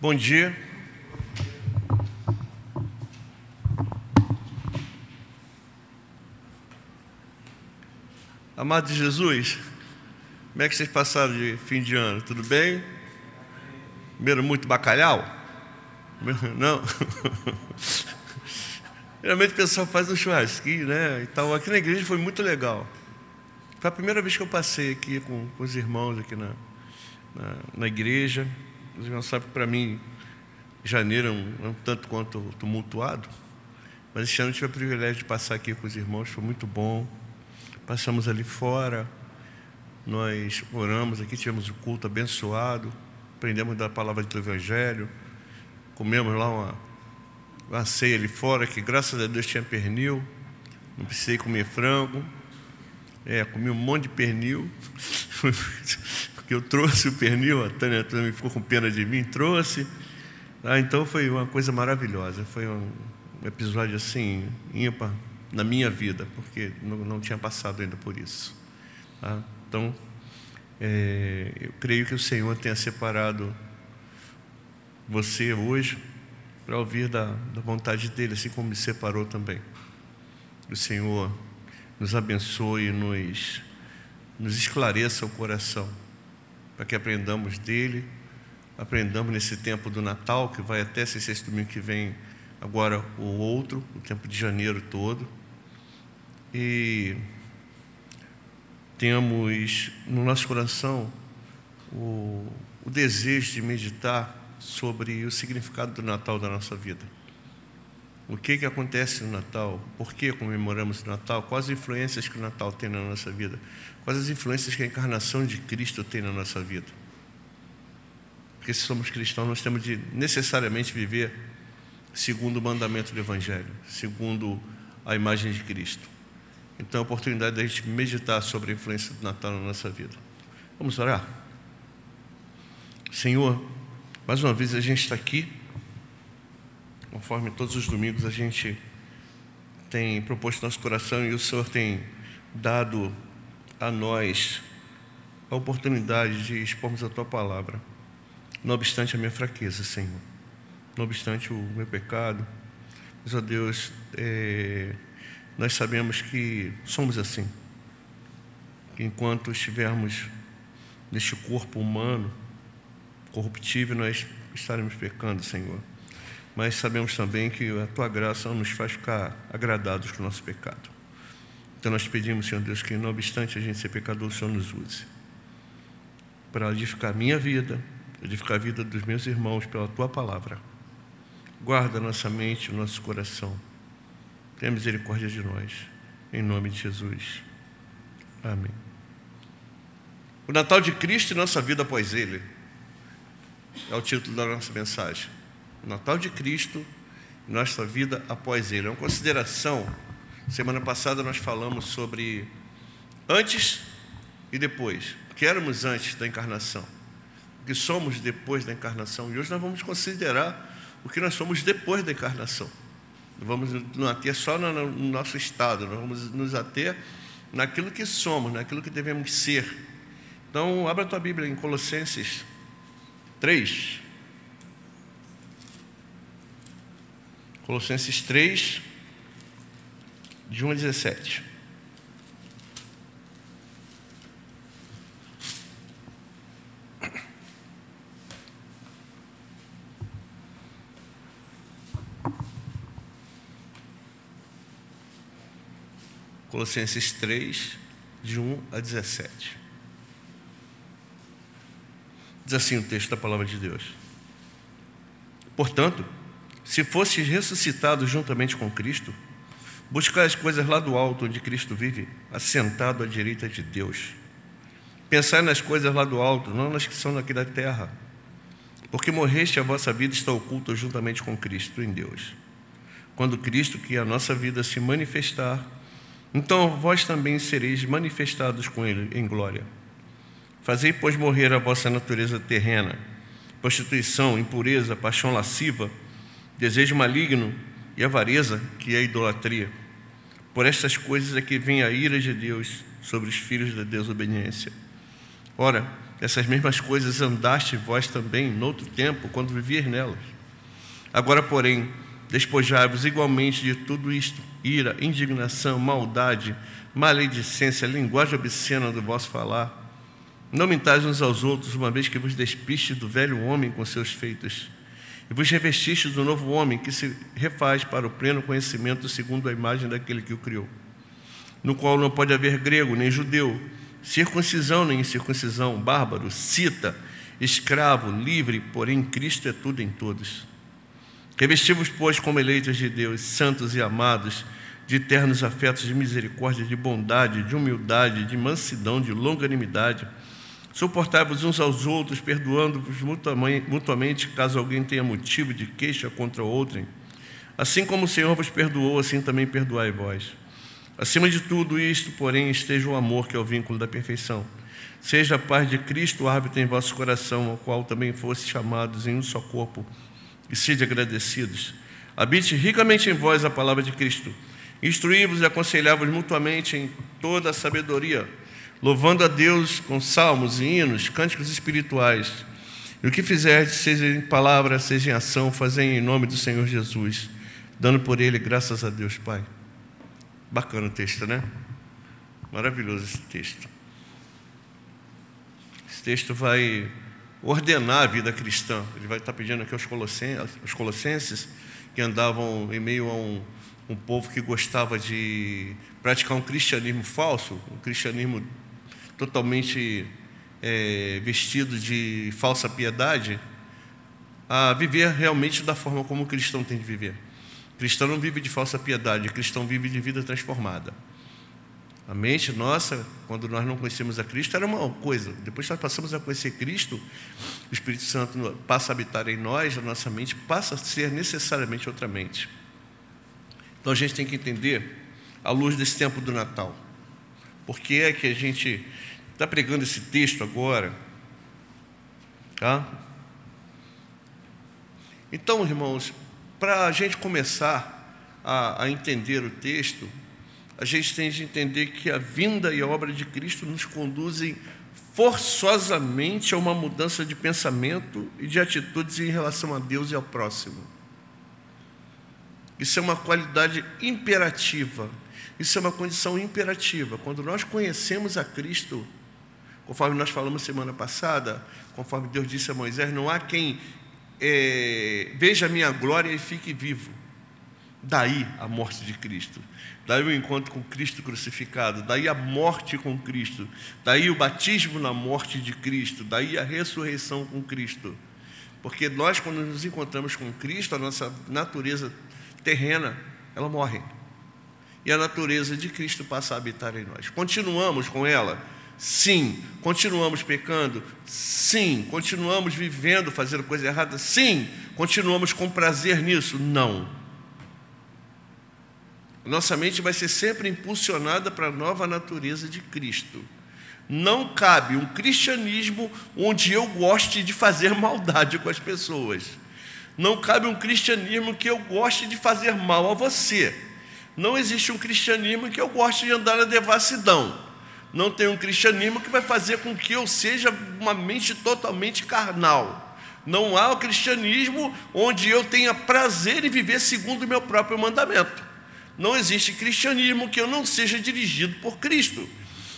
Bom dia. Amado Jesus, como é que vocês passaram de fim de ano? Tudo bem? Comeram muito bacalhau? Não? Geralmente o pessoal faz um churrasquinho, né? Então, aqui na igreja foi muito legal. Foi a primeira vez que eu passei aqui com, com os irmãos aqui na, na, na igreja. Os irmãos sabem que para mim, janeiro é um, é um, tanto quanto tumultuado. Mas este ano eu tive o privilégio de passar aqui com os irmãos, foi muito bom. Passamos ali fora, nós oramos aqui, tivemos o um culto abençoado, aprendemos da palavra do Evangelho, comemos lá uma, uma ceia ali fora, que graças a Deus tinha pernil, não precisei comer frango. É, comi um monte de pernil, porque eu trouxe o pernil, a Tânia também ficou com pena de mim, trouxe. Ah, então foi uma coisa maravilhosa, foi um episódio assim, ímpar na minha vida, porque não, não tinha passado ainda por isso. Tá? Então, é, eu creio que o Senhor tenha separado você hoje para ouvir da, da vontade dele, assim como me separou também. O Senhor nos abençoe, nos, nos esclareça o coração, para que aprendamos dele, aprendamos nesse tempo do Natal, que vai até esse sexto domingo que vem, agora o outro, o tempo de janeiro todo, e tenhamos no nosso coração o, o desejo de meditar sobre o significado do Natal da nossa vida. O que, que acontece no Natal? Por que comemoramos o Natal? Quais as influências que o Natal tem na nossa vida? Quais as influências que a encarnação de Cristo tem na nossa vida? Porque se somos cristãos, nós temos de necessariamente viver segundo o mandamento do Evangelho, segundo a imagem de Cristo. Então é a oportunidade da gente meditar sobre a influência do Natal na nossa vida. Vamos orar? Senhor, mais uma vez a gente está aqui, conforme todos os domingos a gente tem proposto nosso coração e o Senhor tem dado a nós a oportunidade de expormos a Tua palavra, não obstante a minha fraqueza, Senhor, não obstante o meu pecado, mas, ó Deus, é, nós sabemos que somos assim, que enquanto estivermos neste corpo humano, corruptível, nós estaremos pecando, Senhor. Mas sabemos também que a tua graça nos faz ficar agradados com o nosso pecado. Então nós pedimos, Senhor Deus, que não obstante a gente ser pecador, o Senhor nos use para edificar a minha vida, edificar a vida dos meus irmãos pela tua palavra. Guarda nossa mente, nosso coração. Tenha misericórdia de nós. Em nome de Jesus. Amém. O Natal de Cristo e nossa vida após Ele é o título da nossa mensagem. Natal de Cristo nossa vida após Ele. É uma consideração. Semana passada nós falamos sobre antes e depois. O que éramos antes da encarnação. O que somos depois da encarnação. E hoje nós vamos considerar o que nós somos depois da encarnação. Não vamos nos ater só no nosso estado, nós vamos nos ater naquilo que somos, naquilo que devemos ser. Então, abra a tua Bíblia em Colossenses 3. Colossenses 3, de 1 a 17. Colossenses 3, de 1 a 17. Diz assim o texto da palavra de Deus. Portanto, se fostes ressuscitados juntamente com Cristo, buscai as coisas lá do alto onde Cristo vive, assentado à direita de Deus. Pensai nas coisas lá do alto, não nas que são daqui da terra. Porque morreste, a vossa vida está oculta juntamente com Cristo em Deus. Quando Cristo, que é a nossa vida, se manifestar, então vós também sereis manifestados com ele em glória. Fazei, pois, morrer a vossa natureza terrena, prostituição, impureza, paixão lasciva, desejo maligno e avareza, que é a idolatria. Por estas coisas é que vem a ira de Deus sobre os filhos da desobediência. Ora, essas mesmas coisas andaste vós também, noutro tempo, quando vivias nelas. Agora, porém, despojai-vos igualmente de tudo isto: ira, indignação, maldade, maledicência, linguagem obscena do vosso falar. Não mentais uns aos outros, uma vez que vos despistes do velho homem com seus feitos, e vos revestistes do novo homem, que se refaz para o pleno conhecimento segundo a imagem daquele que o criou, no qual não pode haver grego nem judeu, circuncisão nem incircuncisão, bárbaro, cita, escravo, livre, porém Cristo é tudo em todos. Revesti-vos, pois, como eleitos de Deus, santos e amados, de eternos afetos, de misericórdia, de bondade, de humildade, de mansidão, de longanimidade. Suportai-vos uns aos outros, perdoando-vos mutuamente, caso alguém tenha motivo de queixa contra outrem. Assim como o Senhor vos perdoou, assim também perdoai vós. Acima de tudo isto, porém, esteja o amor, que é o vínculo da perfeição. Seja a paz de Cristo o árbitro em vosso coração, ao qual também fosse chamados em um só corpo e sede agradecidos. Habite ricamente em vós a palavra de Cristo. Instruí-vos e aconselhai-vos mutuamente em toda a sabedoria, louvando a Deus com salmos e hinos, cânticos espirituais. E o que fizerdes, seja em palavra, seja em ação, fazei em nome do Senhor Jesus, dando por ele graças a Deus, Pai. Bacana o texto, né? Maravilhoso esse texto. Esse texto vai ordenar a vida cristã. Ele vai estar pedindo aqui aos colossenses, aos colossenses que andavam em meio a um, um povo que gostava de praticar um cristianismo falso, um cristianismo totalmente é, vestido de falsa piedade, a viver realmente da forma como o cristão tem de viver. O cristão não vive de falsa piedade, o cristão vive de vida transformada. A mente nossa, quando nós não conhecemos a Cristo, era uma coisa. Depois que nós passamos a conhecer Cristo, o Espírito Santo passa a habitar em nós, a nossa mente passa a ser necessariamente outra mente. Então a gente tem que entender, à luz desse tempo do Natal, por que é que a gente está pregando esse texto agora? Tá? Então, irmãos, para a gente começar a, a entender o texto, a gente tem de entender que a vinda e a obra de Cristo nos conduzem forçosamente a uma mudança de pensamento e de atitudes em relação a Deus e ao próximo. Isso é uma qualidade imperativa, isso é uma condição imperativa. Quando nós conhecemos a Cristo, conforme nós falamos semana passada, conforme Deus disse a Moisés, não há quem é, veja a minha glória e fique vivo. Daí a morte de Cristo, daí o encontro com Cristo crucificado, daí a morte com Cristo, daí o batismo na morte de Cristo, daí a ressurreição com Cristo. Porque nós, quando nos encontramos com Cristo, a nossa natureza terrena, ela morre. E a natureza de Cristo passa a habitar em nós. Continuamos com ela? Sim. Continuamos pecando? Sim. Continuamos vivendo, fazendo coisa errada? Sim. Continuamos com prazer nisso? Não. Nossa mente vai ser sempre impulsionada para a nova natureza de Cristo. Não cabe um cristianismo onde eu goste de fazer maldade com as pessoas. Não cabe um cristianismo que eu goste de fazer mal a você. Não existe um cristianismo que eu goste de andar na devassidão. Não tem um cristianismo que vai fazer com que eu seja uma mente totalmente carnal. Não há o um cristianismo onde eu tenha prazer em viver segundo o meu próprio mandamento. Não existe cristianismo que eu não seja dirigido por Cristo.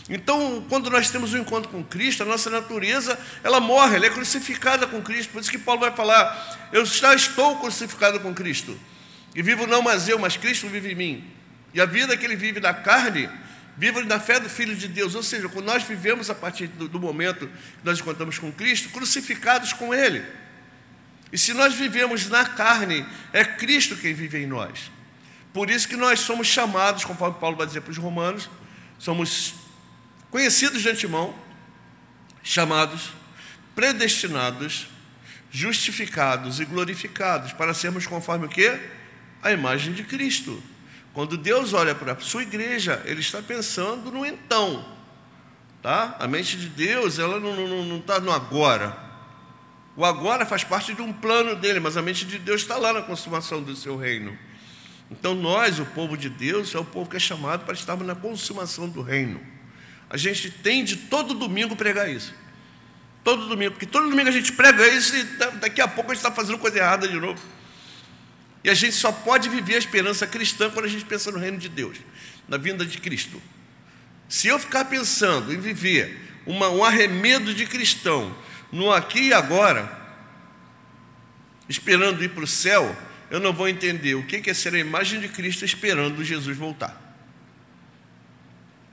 Então, quando nós temos um encontro com Cristo, a nossa natureza, ela morre, ela é crucificada com Cristo. Por isso que Paulo vai falar: Eu já estou crucificado com Cristo. E vivo não mais eu, mas Cristo vive em mim. E a vida que ele vive na carne, vive na fé do Filho de Deus. Ou seja, quando nós vivemos a partir do, do momento que nós encontramos com Cristo, crucificados com Ele. E se nós vivemos na carne, é Cristo quem vive em nós. Por isso que nós somos chamados, conforme Paulo vai dizer para os romanos, somos conhecidos de antemão, chamados, predestinados, justificados e glorificados para sermos conforme o que? A imagem de Cristo. Quando Deus olha para a sua igreja, Ele está pensando no então. Tá? A mente de Deus, ela não está no agora. O agora faz parte de um plano dele, mas a mente de Deus está lá na consumação do seu reino. Então, nós, o povo de Deus, é o povo que é chamado para estarmos na consumação do reino. A gente tem de todo domingo pregar isso. Todo domingo, porque todo domingo a gente prega isso e daqui a pouco a gente está fazendo coisa errada de novo. E a gente só pode viver a esperança cristã quando a gente pensa no reino de Deus, na vinda de Cristo. Se eu ficar pensando em viver uma, um arremedo de cristão no aqui e agora, esperando ir para o céu, eu não vou entender o que é ser a imagem de Cristo esperando Jesus voltar.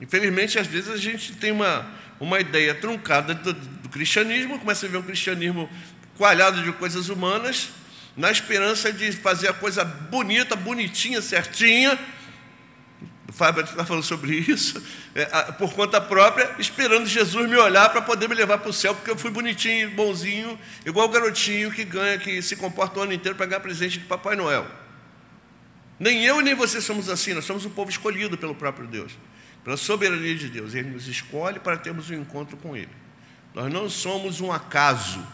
Infelizmente, às vezes a gente tem uma, uma ideia truncada do, do cristianismo, começa a ver um cristianismo coalhado de coisas humanas, na esperança de fazer a coisa bonita, bonitinha, certinha. O Fábio está falando sobre isso, é, por conta própria, esperando Jesus me olhar para poder me levar para o céu, porque eu fui bonitinho, bonzinho, igual o garotinho que ganha, que se comporta o ano inteiro para ganhar presente de Papai Noel. Nem eu nem você somos assim, nós somos um povo escolhido pelo próprio Deus pela soberania de Deus. Ele nos escolhe para termos um encontro com Ele. Nós não somos um acaso,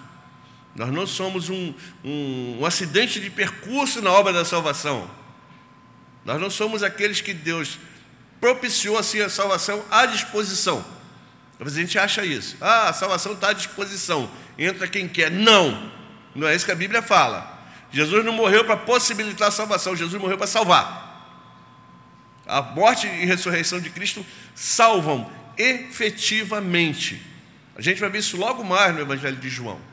nós não somos um, um, um acidente de percurso na obra da salvação. Nós não somos aqueles que Deus propiciou assim a salvação à disposição. A gente acha isso. Ah, a salvação está à disposição. Entra quem quer. Não. Não é isso que a Bíblia fala. Jesus não morreu para possibilitar a salvação, Jesus morreu para salvar. A morte e ressurreição de Cristo salvam efetivamente. A gente vai ver isso logo mais no Evangelho de João.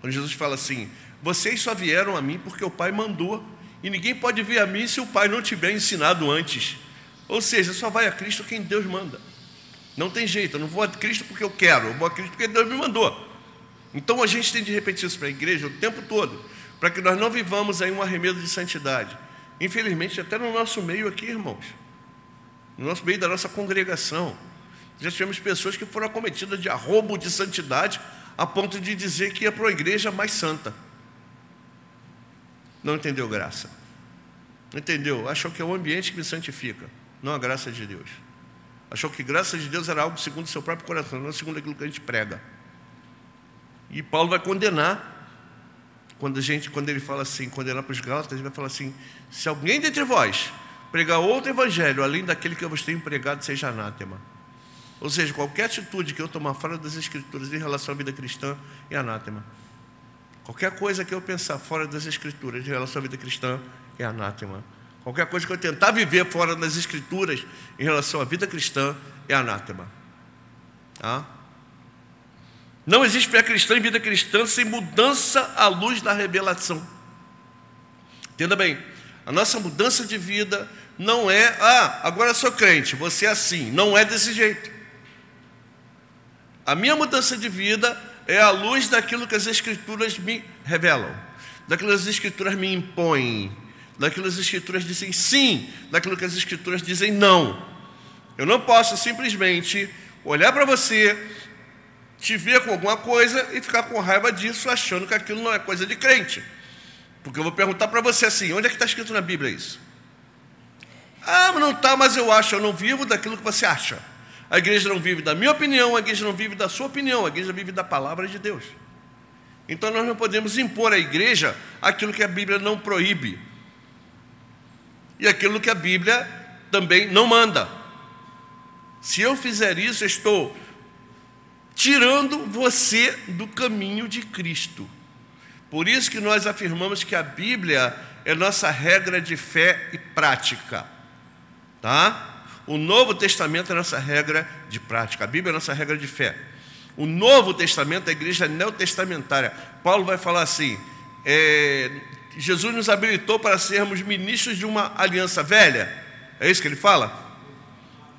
Quando Jesus fala assim: Vocês só vieram a mim porque o Pai mandou, e ninguém pode vir a mim se o Pai não tiver ensinado antes. Ou seja, só vai a Cristo quem Deus manda. Não tem jeito, eu não vou a Cristo porque eu quero, eu vou a Cristo porque Deus me mandou. Então a gente tem de repetir isso para a igreja o tempo todo, para que nós não vivamos aí um arremedo de santidade. Infelizmente, até no nosso meio aqui, irmãos no nosso meio da nossa congregação. Já tivemos pessoas que foram acometidas de arrobo de santidade, a ponto de dizer que ia para uma igreja mais santa. Não entendeu graça. Entendeu? Achou que é o ambiente que me santifica, não a graça de Deus. Achou que graça de Deus era algo segundo o seu próprio coração, não segundo aquilo que a gente prega. E Paulo vai condenar quando a gente, quando ele fala assim, condenar para os Gálatas, ele vai falar assim: se alguém dentre vós pregar outro evangelho, além daquele que eu vos tenho pregado, seja anátema. Ou seja, qualquer atitude que eu tomar fora das Escrituras em relação à vida cristã é anátema. Qualquer coisa que eu pensar fora das Escrituras em relação à vida cristã é anátema. Qualquer coisa que eu tentar viver fora das Escrituras em relação à vida cristã é anátema. Tá? Não existe fé cristã e vida cristã sem mudança à luz da revelação. Entenda bem, a nossa mudança de vida não é, ah, agora sou crente, você é assim. Não é desse jeito. A minha mudança de vida é à luz daquilo que as Escrituras me revelam, daquilo que as Escrituras me impõem, daquilo que as Escrituras dizem sim, daquilo que as Escrituras dizem não. Eu não posso simplesmente olhar para você, te ver com alguma coisa e ficar com raiva disso, achando que aquilo não é coisa de crente. Porque eu vou perguntar para você assim: onde é que está escrito na Bíblia isso? Ah, não está, mas eu acho, eu não vivo daquilo que você acha. A igreja não vive da minha opinião, a igreja não vive da sua opinião, a igreja vive da palavra de Deus. Então nós não podemos impor à igreja aquilo que a Bíblia não proíbe. E aquilo que a Bíblia também não manda. Se eu fizer isso, eu estou tirando você do caminho de Cristo. Por isso que nós afirmamos que a Bíblia é nossa regra de fé e prática. Tá? O Novo Testamento é nossa regra de prática. A Bíblia é nossa regra de fé. O Novo Testamento, a igreja neotestamentária. Paulo vai falar assim: é, Jesus nos habilitou para sermos ministros de uma aliança velha. É isso que ele fala?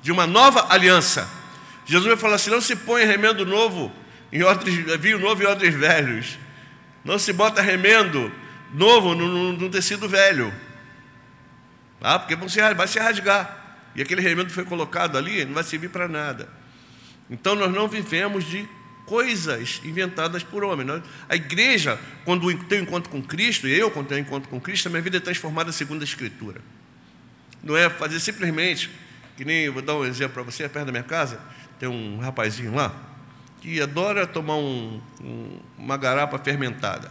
De uma nova aliança. Jesus vai falar assim: não se põe remendo novo em odres, vinho novo em odres velhos. Não se bota remendo novo no, no tecido velho. Ah, porque vai se rasgar. E aquele remendo foi colocado ali, não vai servir para nada. Então nós não vivemos de coisas inventadas por homem. A igreja, quando tem um encontro com Cristo, e eu, quando tenho um encontro com Cristo, a minha vida é transformada segundo a Escritura. Não é fazer simplesmente, que nem, vou dar um exemplo para você, perto da minha casa, tem um rapazinho lá, que adora tomar um, um, uma garapa fermentada.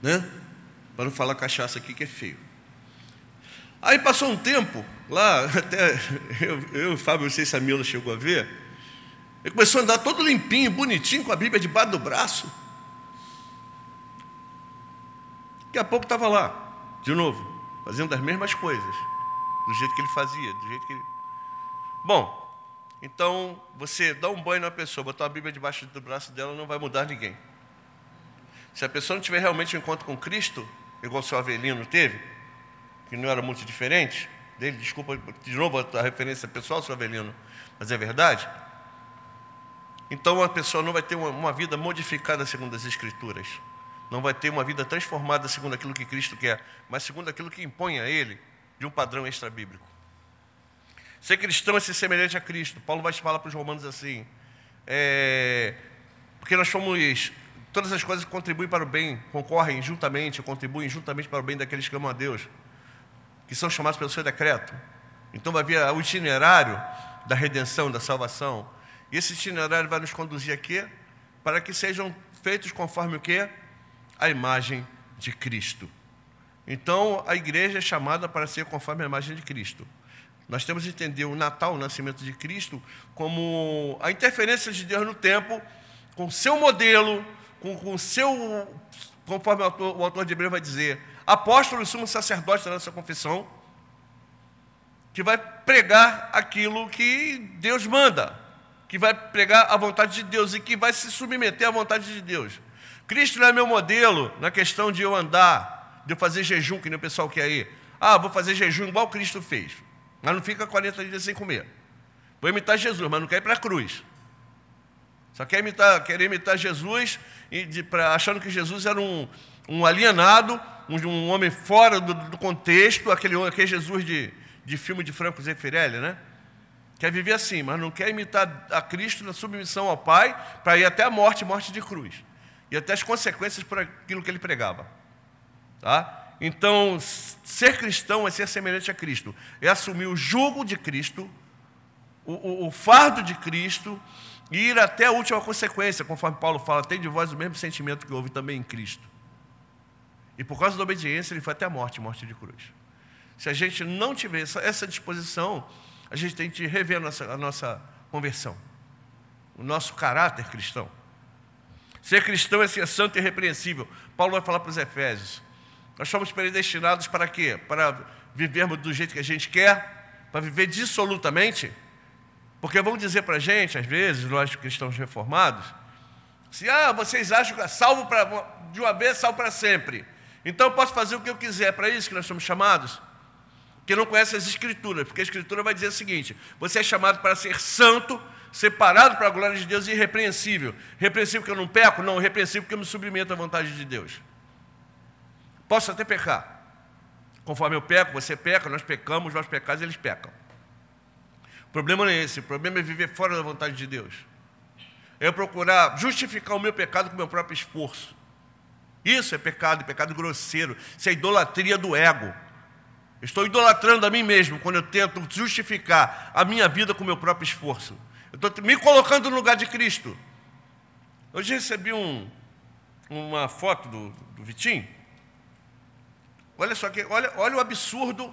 Né? Para não falar cachaça aqui que é feio. Aí passou um tempo, lá, até eu, eu Fábio, não sei se a Mila chegou a ver, Ele começou a andar todo limpinho, bonitinho, com a Bíblia debaixo do braço. Daqui a pouco estava lá, de novo, fazendo as mesmas coisas, do jeito que ele fazia, do jeito que ele. Bom, então você dá um banho na pessoa, botar a Bíblia debaixo do braço dela, não vai mudar ninguém. Se a pessoa não tiver realmente um encontro com Cristo, igual o seu Avelino teve, que não era muito diferente dele, desculpa de novo a referência pessoal, seu Avelino, mas é verdade. Então a pessoa não vai ter uma, uma vida modificada segundo as Escrituras, não vai ter uma vida transformada segundo aquilo que Cristo quer, mas segundo aquilo que impõe a ele de um padrão extra-bíblico. Ser cristão é ser semelhante a Cristo. Paulo vai falar para os romanos assim, é, porque nós somos Todas as coisas contribuem para o bem, concorrem juntamente, contribuem juntamente para o bem daqueles que amam a Deus, que são chamados pelo seu decreto. Então vai vir o itinerário da redenção, da salvação. E esse itinerário vai nos conduzir aqui para que sejam feitos conforme o que? A imagem de Cristo. Então a igreja é chamada para ser conforme a imagem de Cristo. Nós temos que entender o Natal, o nascimento de Cristo, como a interferência de Deus no tempo, com seu modelo, com o seu, conforme o autor, o autor de Hebreu vai dizer, apóstolo e sumo sacerdote da nossa confissão, que vai pregar aquilo que Deus manda, que vai pregar a vontade de Deus e que vai se submeter à vontade de Deus. Cristo não é meu modelo na questão de eu andar, de eu fazer jejum, que nem o pessoal quer ir. Ah, vou fazer jejum igual Cristo fez, mas não fica 40 dias sem comer. Vou imitar Jesus, mas não quer ir para a cruz. Só quer imitar, querer imitar Jesus, e de, pra, achando que Jesus era um, um alienado, um, um, homem fora do, do, contexto, aquele, aquele Jesus de, de filme de Franco Zeffirelli, né? Quer viver assim, mas não quer imitar a Cristo na submissão ao Pai para ir até a morte, morte de cruz. E até as consequências por aquilo que ele pregava. Tá? Então, ser cristão é ser semelhante a Cristo. É assumir o jugo de Cristo, o, o, o fardo de Cristo, ir até a última consequência, conforme Paulo fala, tem de vós o mesmo sentimento que houve também em Cristo. E por causa da obediência, ele foi até a morte, morte de cruz. Se a gente não tiver essa, essa disposição, a gente tem que rever a nossa, a nossa conversão, o nosso caráter cristão. Ser cristão é ser santo e irrepreensível. Paulo vai falar para os Efésios. Nós somos predestinados para quê? Para vivermos do jeito que a gente quer, para viver dissolutamente porque vão dizer para a gente, às vezes, nós cristãos reformados, se ah, vocês acham que é salvo pra, de uma vez, salvo para sempre. Então eu posso fazer o que eu quiser, é para isso que nós somos chamados. Que não conhece as Escrituras, porque a Escritura vai dizer o seguinte: você é chamado para ser santo, separado para a glória de Deus e irrepreensível. Repreensível porque eu não peco? Não, irrepreensível porque eu me submeto à vontade de Deus. Posso até pecar. Conforme eu peco, você peca, nós pecamos, nós pecamos, eles pecam problema não é esse, o problema é viver fora da vontade de Deus. É procurar justificar o meu pecado com o meu próprio esforço. Isso é pecado, pecado grosseiro. Isso é idolatria do ego. Estou idolatrando a mim mesmo quando eu tento justificar a minha vida com o meu próprio esforço. Eu estou me colocando no lugar de Cristo. Hoje recebi um, uma foto do, do Vitinho. Olha só que, olha, olha o absurdo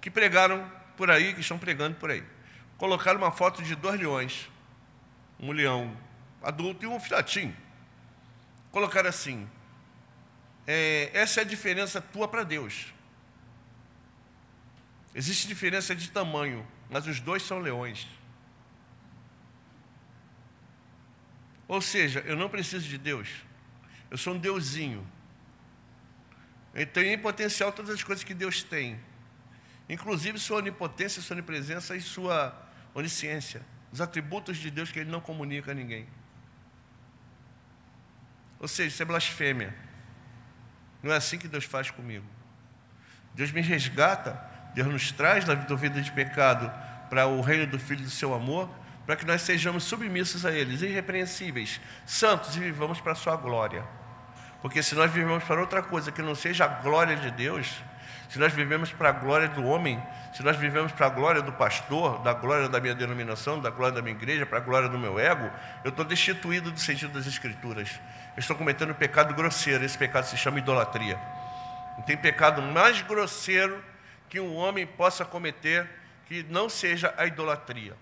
que pregaram por aí, que estão pregando por aí colocaram uma foto de dois leões, um leão adulto e um filhotinho. Colocaram assim: é, essa é a diferença tua para Deus. Existe diferença de tamanho, mas os dois são leões. Ou seja, eu não preciso de Deus. Eu sou um deusinho. Eu tenho em potencial todas as coisas que Deus tem. Inclusive sua onipotência, sua onipresença e sua onisciência, os atributos de Deus que ele não comunica a ninguém. Ou seja, isso é blasfêmia. Não é assim que Deus faz comigo. Deus me resgata, Deus nos traz da vida de pecado para o reino do Filho do seu amor, para que nós sejamos submissos a eles, irrepreensíveis, santos e vivamos para a sua glória. Porque se nós vivemos para outra coisa que não seja a glória de Deus, se nós vivemos para a glória do homem, se nós vivemos para a glória do pastor, da glória da minha denominação, da glória da minha igreja, para a glória do meu ego, eu estou destituído do sentido das Escrituras. Eu estou cometendo um pecado grosseiro, esse pecado se chama idolatria. Não tem pecado mais grosseiro que um homem possa cometer que não seja a idolatria.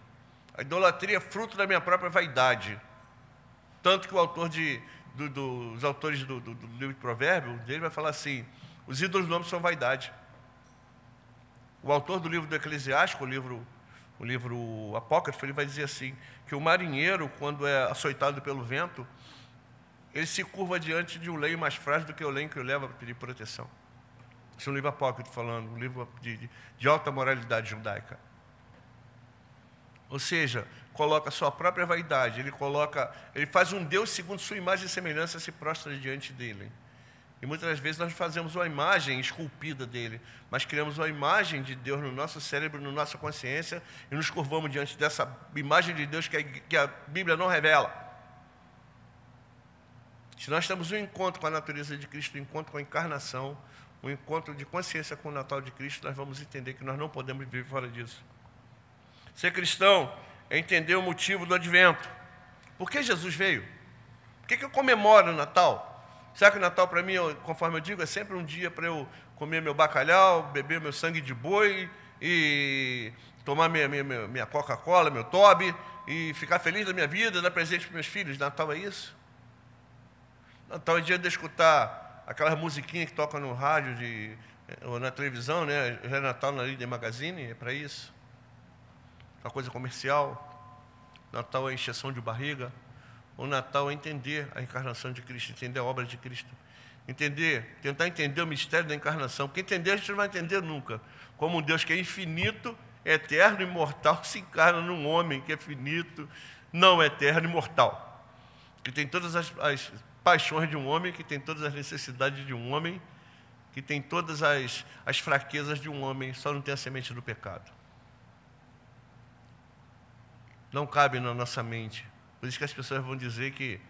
A idolatria é fruto da minha própria vaidade. Tanto que o autor de, do, do, os autores do, do, do, livro de Provérbio, dele vai falar assim: os ídolos do homem são vaidade. O autor do livro do Eclesiástico, o livro, o livro apócrifo, ele vai dizer assim: que o marinheiro, quando é açoitado pelo vento, ele se curva diante de um leio mais frágil do que o leio que o leva para pedir proteção. Esse é um livro apócrifo falando, um livro de, de, de alta moralidade judaica. Ou seja, coloca a sua própria vaidade, ele coloca, ele faz um Deus segundo sua imagem e semelhança se prostra diante dele. E muitas vezes nós fazemos uma imagem esculpida dele, mas criamos uma imagem de Deus no nosso cérebro, na nossa consciência, e nos curvamos diante dessa imagem de Deus que a, que a Bíblia não revela. Se nós temos um encontro com a natureza de Cristo, um encontro com a encarnação, um encontro de consciência com o Natal de Cristo, nós vamos entender que nós não podemos viver fora disso. Ser cristão é entender o motivo do advento. Por que Jesus veio? Por que, que eu comemoro o Natal? Será que o Natal para mim, conforme eu digo, é sempre um dia para eu comer meu bacalhau, beber meu sangue de boi e tomar minha, minha, minha Coca-Cola, meu Toby e ficar feliz da minha vida, dar presente para meus filhos? Natal é isso? Natal é dia de escutar aquelas musiquinhas que tocam no rádio de, ou na televisão, né? Já é Natal na Líder Magazine, é para isso. Uma coisa comercial. Natal é encheção de barriga. O Natal é entender a encarnação de Cristo, entender a obra de Cristo. Entender, tentar entender o mistério da encarnação. Porque entender a gente não vai entender nunca. Como um Deus que é infinito, eterno, imortal, se encarna num homem que é finito, não eterno e mortal. Que tem todas as, as paixões de um homem, que tem todas as necessidades de um homem, que tem todas as, as fraquezas de um homem, só não tem a semente do pecado. Não cabe na nossa mente. Por isso que as pessoas vão dizer que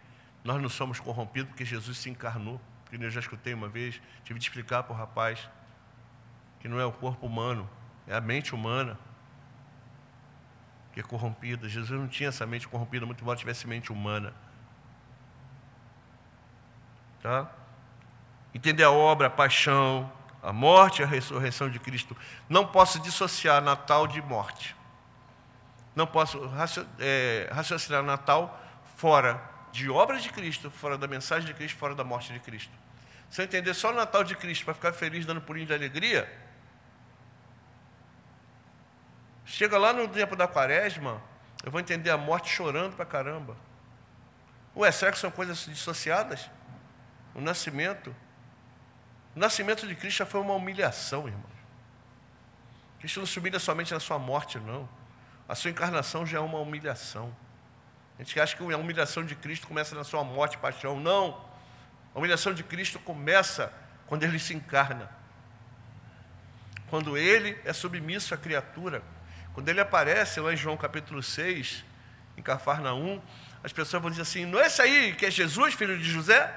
nós não somos corrompidos porque Jesus se encarnou. Porque eu já escutei uma vez, tive de explicar para o rapaz que não é o corpo humano, é a mente humana que é corrompida. Jesus não tinha essa mente corrompida, muito embora tivesse mente humana. Tá? Entender a obra, a paixão, a morte e a ressurreição de Cristo. Não posso dissociar Natal de morte. Não posso é, raciocinar Natal fora de obra de Cristo, fora da mensagem de Cristo, fora da morte de Cristo. Se eu entender só o Natal de Cristo para ficar feliz, dando pulinho de alegria, chega lá no tempo da quaresma, eu vou entender a morte chorando para caramba. Ué, será que são coisas dissociadas? O nascimento. O nascimento de Cristo já foi uma humilhação, irmão. Cristo não se humilha somente na sua morte, não. A sua encarnação já é uma humilhação. A gente acha que a humilhação de Cristo começa na sua morte e paixão. Não. A humilhação de Cristo começa quando ele se encarna. Quando ele é submisso à criatura. Quando ele aparece lá em João capítulo 6, em Cafarnaum, as pessoas vão dizer assim: não é esse aí que é Jesus, filho de José?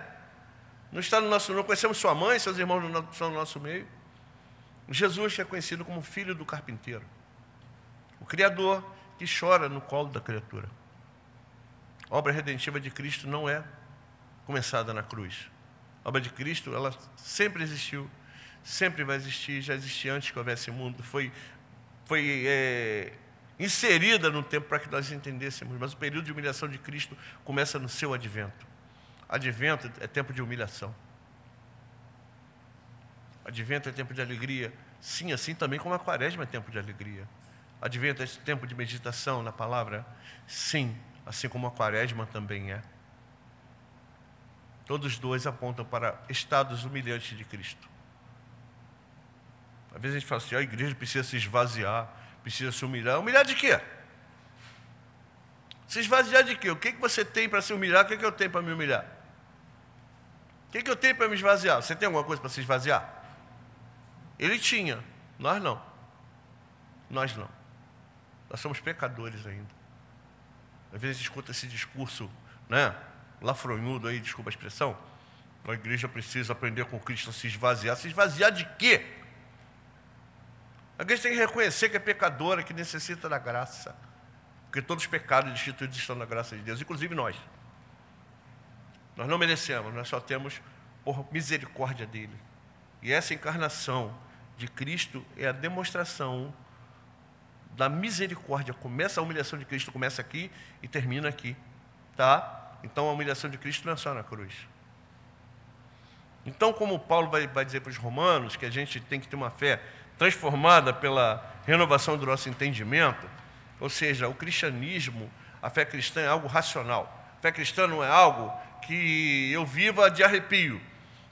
Não está no nosso, não conhecemos sua mãe, seus irmãos estão no nosso meio. Jesus é conhecido como filho do carpinteiro, Criador que chora no colo da criatura. A obra redentiva de Cristo não é começada na cruz. A obra de Cristo, ela sempre existiu, sempre vai existir, já existia antes que houvesse mundo, foi, foi é, inserida no tempo para que nós entendêssemos, mas o período de humilhação de Cristo começa no seu advento. Advento é tempo de humilhação. Advento é tempo de alegria. Sim, assim também como a quaresma é tempo de alegria. Advento é tempo de meditação na palavra. Sim, assim como a quaresma também é. Todos os dois apontam para estados humilhantes de Cristo. Às vezes a gente fala assim, a igreja precisa se esvaziar, precisa se humilhar. Humilhar de quê? Se esvaziar de quê? O que, que você tem para se humilhar? O que, que eu tenho para me humilhar? O que, que eu tenho para me esvaziar? Você tem alguma coisa para se esvaziar? Ele tinha, nós não. Nós não. Nós somos pecadores ainda. Às vezes escuta esse discurso, né? Lafronhudo aí, desculpa a expressão. A igreja precisa aprender com Cristo a se esvaziar. Se esvaziar de quê? A igreja tem que reconhecer que é pecadora, que necessita da graça. Porque todos os pecados instituídos estão na graça de Deus, inclusive nós. Nós não merecemos, nós só temos por misericórdia dele. E essa encarnação de Cristo é a demonstração da misericórdia. Começa a humilhação de Cristo, começa aqui e termina aqui. Tá? Então a humilhação de Cristo não é só na cruz. Então, como Paulo vai, vai dizer para os romanos que a gente tem que ter uma fé transformada pela renovação do nosso entendimento, ou seja, o cristianismo, a fé cristã é algo racional. A fé cristã não é algo que eu viva de arrepio.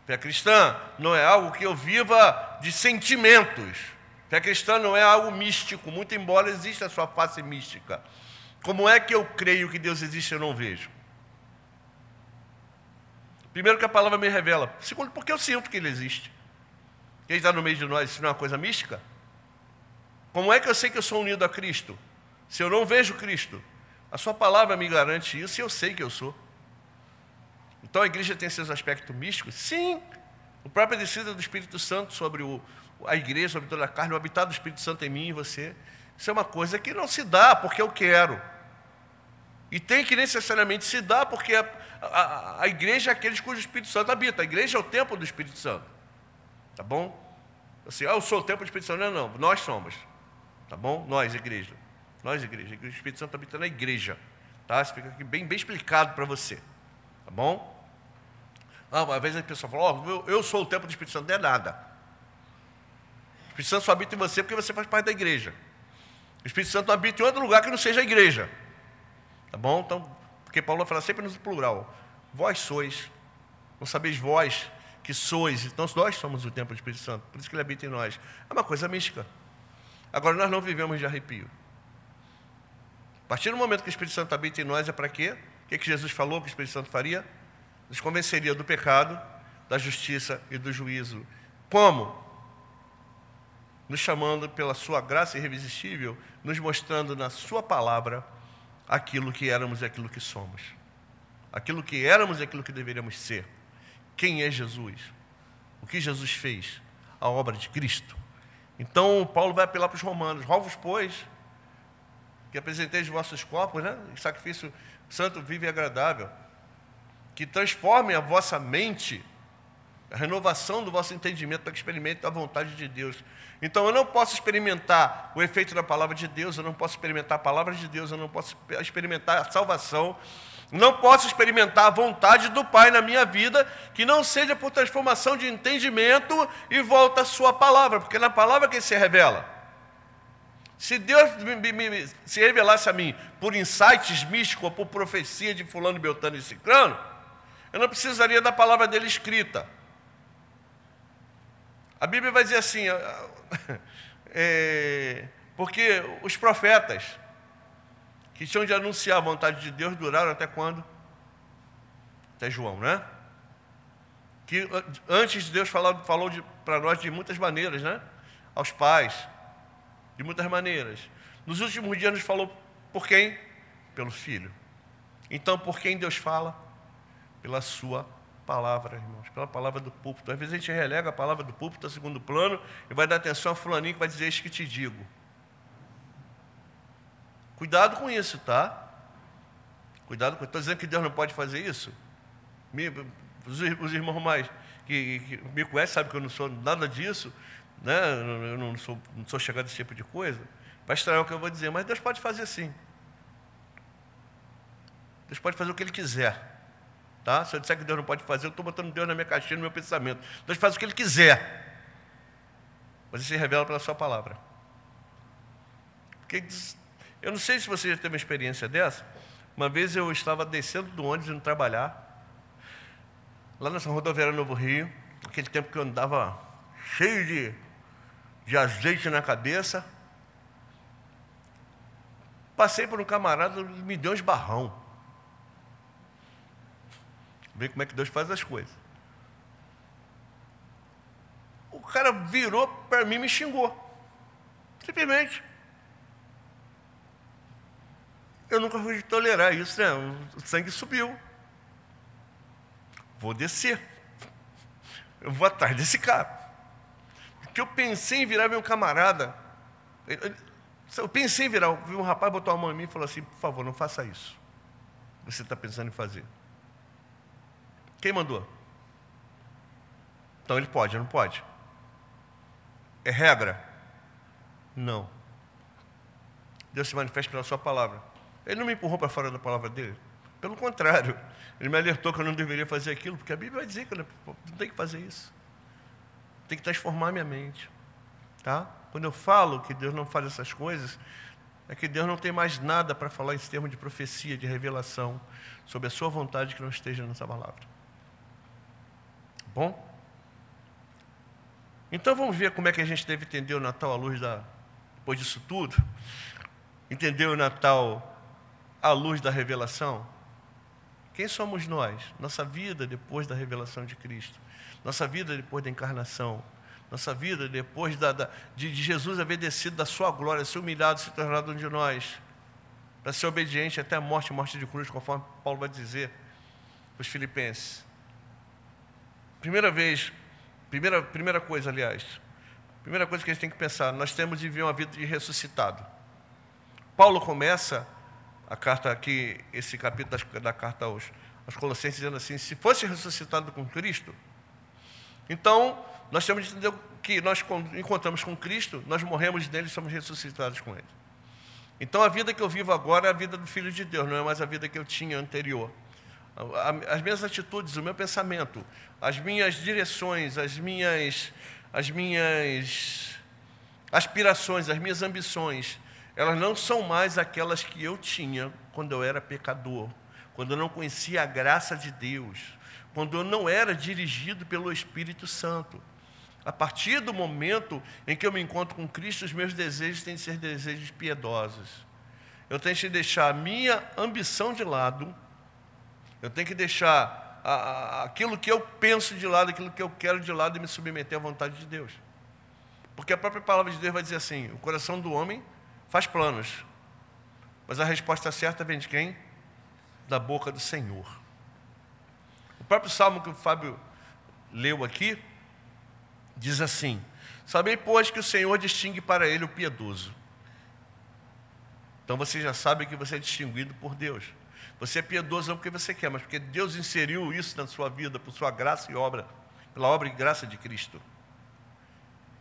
A fé cristã não é algo que eu viva de sentimentos. Fé cristã não é algo místico, muito embora exista a sua face mística. Como é que eu creio que Deus existe e eu não vejo? Primeiro que a palavra me revela. Segundo, porque eu sinto que ele existe. Quem está no meio de nós, isso não é uma coisa mística? Como é que eu sei que eu sou unido a Cristo? Se eu não vejo Cristo, a sua palavra me garante isso e eu sei que eu sou. Então a igreja tem seus aspectos místicos? Sim. O próprio descida do Espírito Santo sobre o, a igreja, sobre toda a carne, o habitar do Espírito Santo em mim e você. Isso é uma coisa que não se dá porque eu quero. E tem que necessariamente se dar porque a, a, a igreja é aqueles cujo Espírito Santo habita. A igreja é o templo do Espírito Santo. Tá bom? Assim, ah, eu sou o templo do Espírito Santo. Não, não, nós somos. Tá bom? Nós, igreja. Nós, igreja. O Espírito Santo habita na igreja. Tá? Isso fica aqui bem, bem explicado para você. Tá bom? Ah, uma vez a pessoa fala, oh, eu, eu sou o templo do Espírito Santo. Não é nada. O Espírito Santo só habita em você porque você faz parte da igreja. O Espírito Santo não habita em outro lugar que não seja a igreja. Tá bom? Então, porque Paulo vai falar sempre no plural. Vós sois. Não sabeis vós que sois. Então, nós somos o templo do Espírito Santo. Por isso que ele habita em nós. É uma coisa mística. Agora, nós não vivemos de arrepio. A partir do momento que o Espírito Santo habita em nós, é para quê? O que, que Jesus falou que o Espírito Santo faria? Nos convenceria do pecado, da justiça e do juízo. Como? Nos chamando pela sua graça irresistível, nos mostrando na sua palavra aquilo que éramos e aquilo que somos. Aquilo que éramos e aquilo que deveríamos ser. Quem é Jesus? O que Jesus fez? A obra de Cristo. Então, Paulo vai apelar para os romanos: Rovos, pois, que apresenteis os vossos corpos, né? sacrifício santo, vivo e agradável, que transformem a vossa mente, a renovação do vosso entendimento, para que experimente a vontade de Deus. Então eu não posso experimentar o efeito da palavra de Deus, eu não posso experimentar a palavra de Deus, eu não posso experimentar a salvação, não posso experimentar a vontade do Pai na minha vida que não seja por transformação de entendimento e volta à Sua palavra, porque é na palavra que se revela. Se Deus me, me, se revelasse a mim por insights místicos ou por profecia de fulano, beltano e ciclano, eu não precisaria da palavra dele escrita. A Bíblia vai dizer assim, é, porque os profetas que tinham de anunciar a vontade de Deus duraram até quando? Até João, né? Que antes Deus falou, falou para nós de muitas maneiras, né? Aos pais, de muitas maneiras. Nos últimos dias nos falou por quem? Pelo Filho. Então, por quem Deus fala? Pela sua palavra, irmãos, pela palavra do púlpito. Às vezes a gente relega a palavra do púlpito a segundo plano e vai dar atenção a fulaninho que vai dizer isso que te digo. Cuidado com isso, tá? Cuidado com Estou dizendo que Deus não pode fazer isso? os, irmãos mais que, que, me conhecem sabem que eu não sou nada disso, né? eu não sou, não sou chegado a esse tipo de coisa. Vai estranhar o que eu vou dizer, mas Deus pode fazer sim. Deus pode fazer o que Ele quiser. Tá? Se eu disser que Deus não pode fazer, eu estou botando Deus na minha caixinha, no meu pensamento. Deus faz o que Ele quiser. Mas Ele se revela pela Sua palavra. Porque eu não sei se você já teve uma experiência dessa. Uma vez eu estava descendo do ônibus indo trabalhar, lá nessa rodoviária Novo Rio, aquele tempo que eu andava cheio de, de azeite na cabeça. Passei por um camarada, me deu um esbarrão. Vê como é que Deus faz as coisas. O cara virou para mim e me xingou. Simplesmente. Eu nunca fui tolerar isso, né? O sangue subiu. Vou descer. Eu vou atrás desse cara. Porque eu pensei em virar meu camarada. Eu pensei em virar. Um rapaz botou a mão em mim e falou assim: por favor, não faça isso. Você está pensando em fazer. Quem mandou? Então ele pode, não pode? É regra? Não. Deus se manifeste pela sua palavra. Ele não me empurrou para fora da palavra dele. Pelo contrário, ele me alertou que eu não deveria fazer aquilo, porque a Bíblia vai dizer que eu não tenho que fazer isso. Tem que transformar minha mente. Tá? Quando eu falo que Deus não faz essas coisas, é que Deus não tem mais nada para falar em termos de profecia, de revelação, sobre a sua vontade que não esteja nessa palavra. Bom? Então vamos ver como é que a gente deve entender o Natal à luz da. Depois disso tudo, entender o Natal à luz da revelação. Quem somos nós? Nossa vida depois da revelação de Cristo. Nossa vida depois da encarnação. Nossa vida depois da, da, de, de Jesus haver descido da sua glória, ser humilhado, se tornado um de nós. Para ser obediente até a morte, morte de cruz, conforme Paulo vai dizer para os filipenses. Primeira vez Primeira, primeira coisa, aliás. Primeira coisa que a gente tem que pensar: nós temos de viver uma vida de ressuscitado. Paulo começa a carta aqui, esse capítulo da, da carta aos, aos Colossenses, dizendo assim: se fosse ressuscitado com Cristo, então nós temos de entender que nós encontramos com Cristo, nós morremos nele e somos ressuscitados com ele. Então a vida que eu vivo agora é a vida do Filho de Deus, não é mais a vida que eu tinha anterior as minhas atitudes, o meu pensamento, as minhas direções, as minhas, as minhas aspirações, as minhas ambições, elas não são mais aquelas que eu tinha quando eu era pecador, quando eu não conhecia a graça de Deus, quando eu não era dirigido pelo Espírito Santo. A partir do momento em que eu me encontro com Cristo, os meus desejos têm de ser desejos piedosos. Eu tenho que deixar a minha ambição de lado eu tenho que deixar a, a, aquilo que eu penso de lado, aquilo que eu quero de lado e me submeter à vontade de Deus. Porque a própria palavra de Deus vai dizer assim: o coração do homem faz planos, mas a resposta certa vem de quem? Da boca do Senhor. O próprio salmo que o Fábio leu aqui diz assim: Sabei, pois, que o Senhor distingue para ele o piedoso. Então você já sabe que você é distinguido por Deus. Você é piedoso não porque você quer, mas porque Deus inseriu isso na sua vida por sua graça e obra, pela obra e graça de Cristo.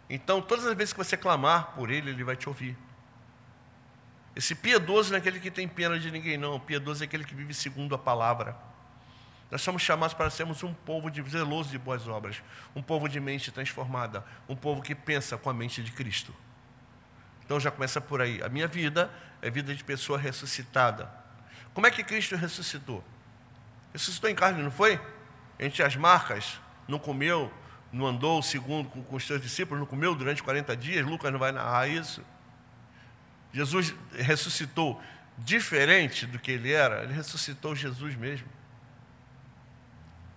Então, todas as vezes que você clamar por Ele, Ele vai te ouvir. Esse piedoso não é aquele que tem pena de ninguém, não. O piedoso é aquele que vive segundo a palavra. Nós somos chamados para sermos um povo de zeloso de boas obras, um povo de mente transformada, um povo que pensa com a mente de Cristo. Então já começa por aí. A minha vida é vida de pessoa ressuscitada como é que Cristo ressuscitou? Ressuscitou em carne, não foi? Entre as marcas, não comeu, não andou segundo com, com os seus discípulos, não comeu durante 40 dias. Lucas não vai narrar isso. Jesus ressuscitou diferente do que ele era, ele ressuscitou Jesus mesmo.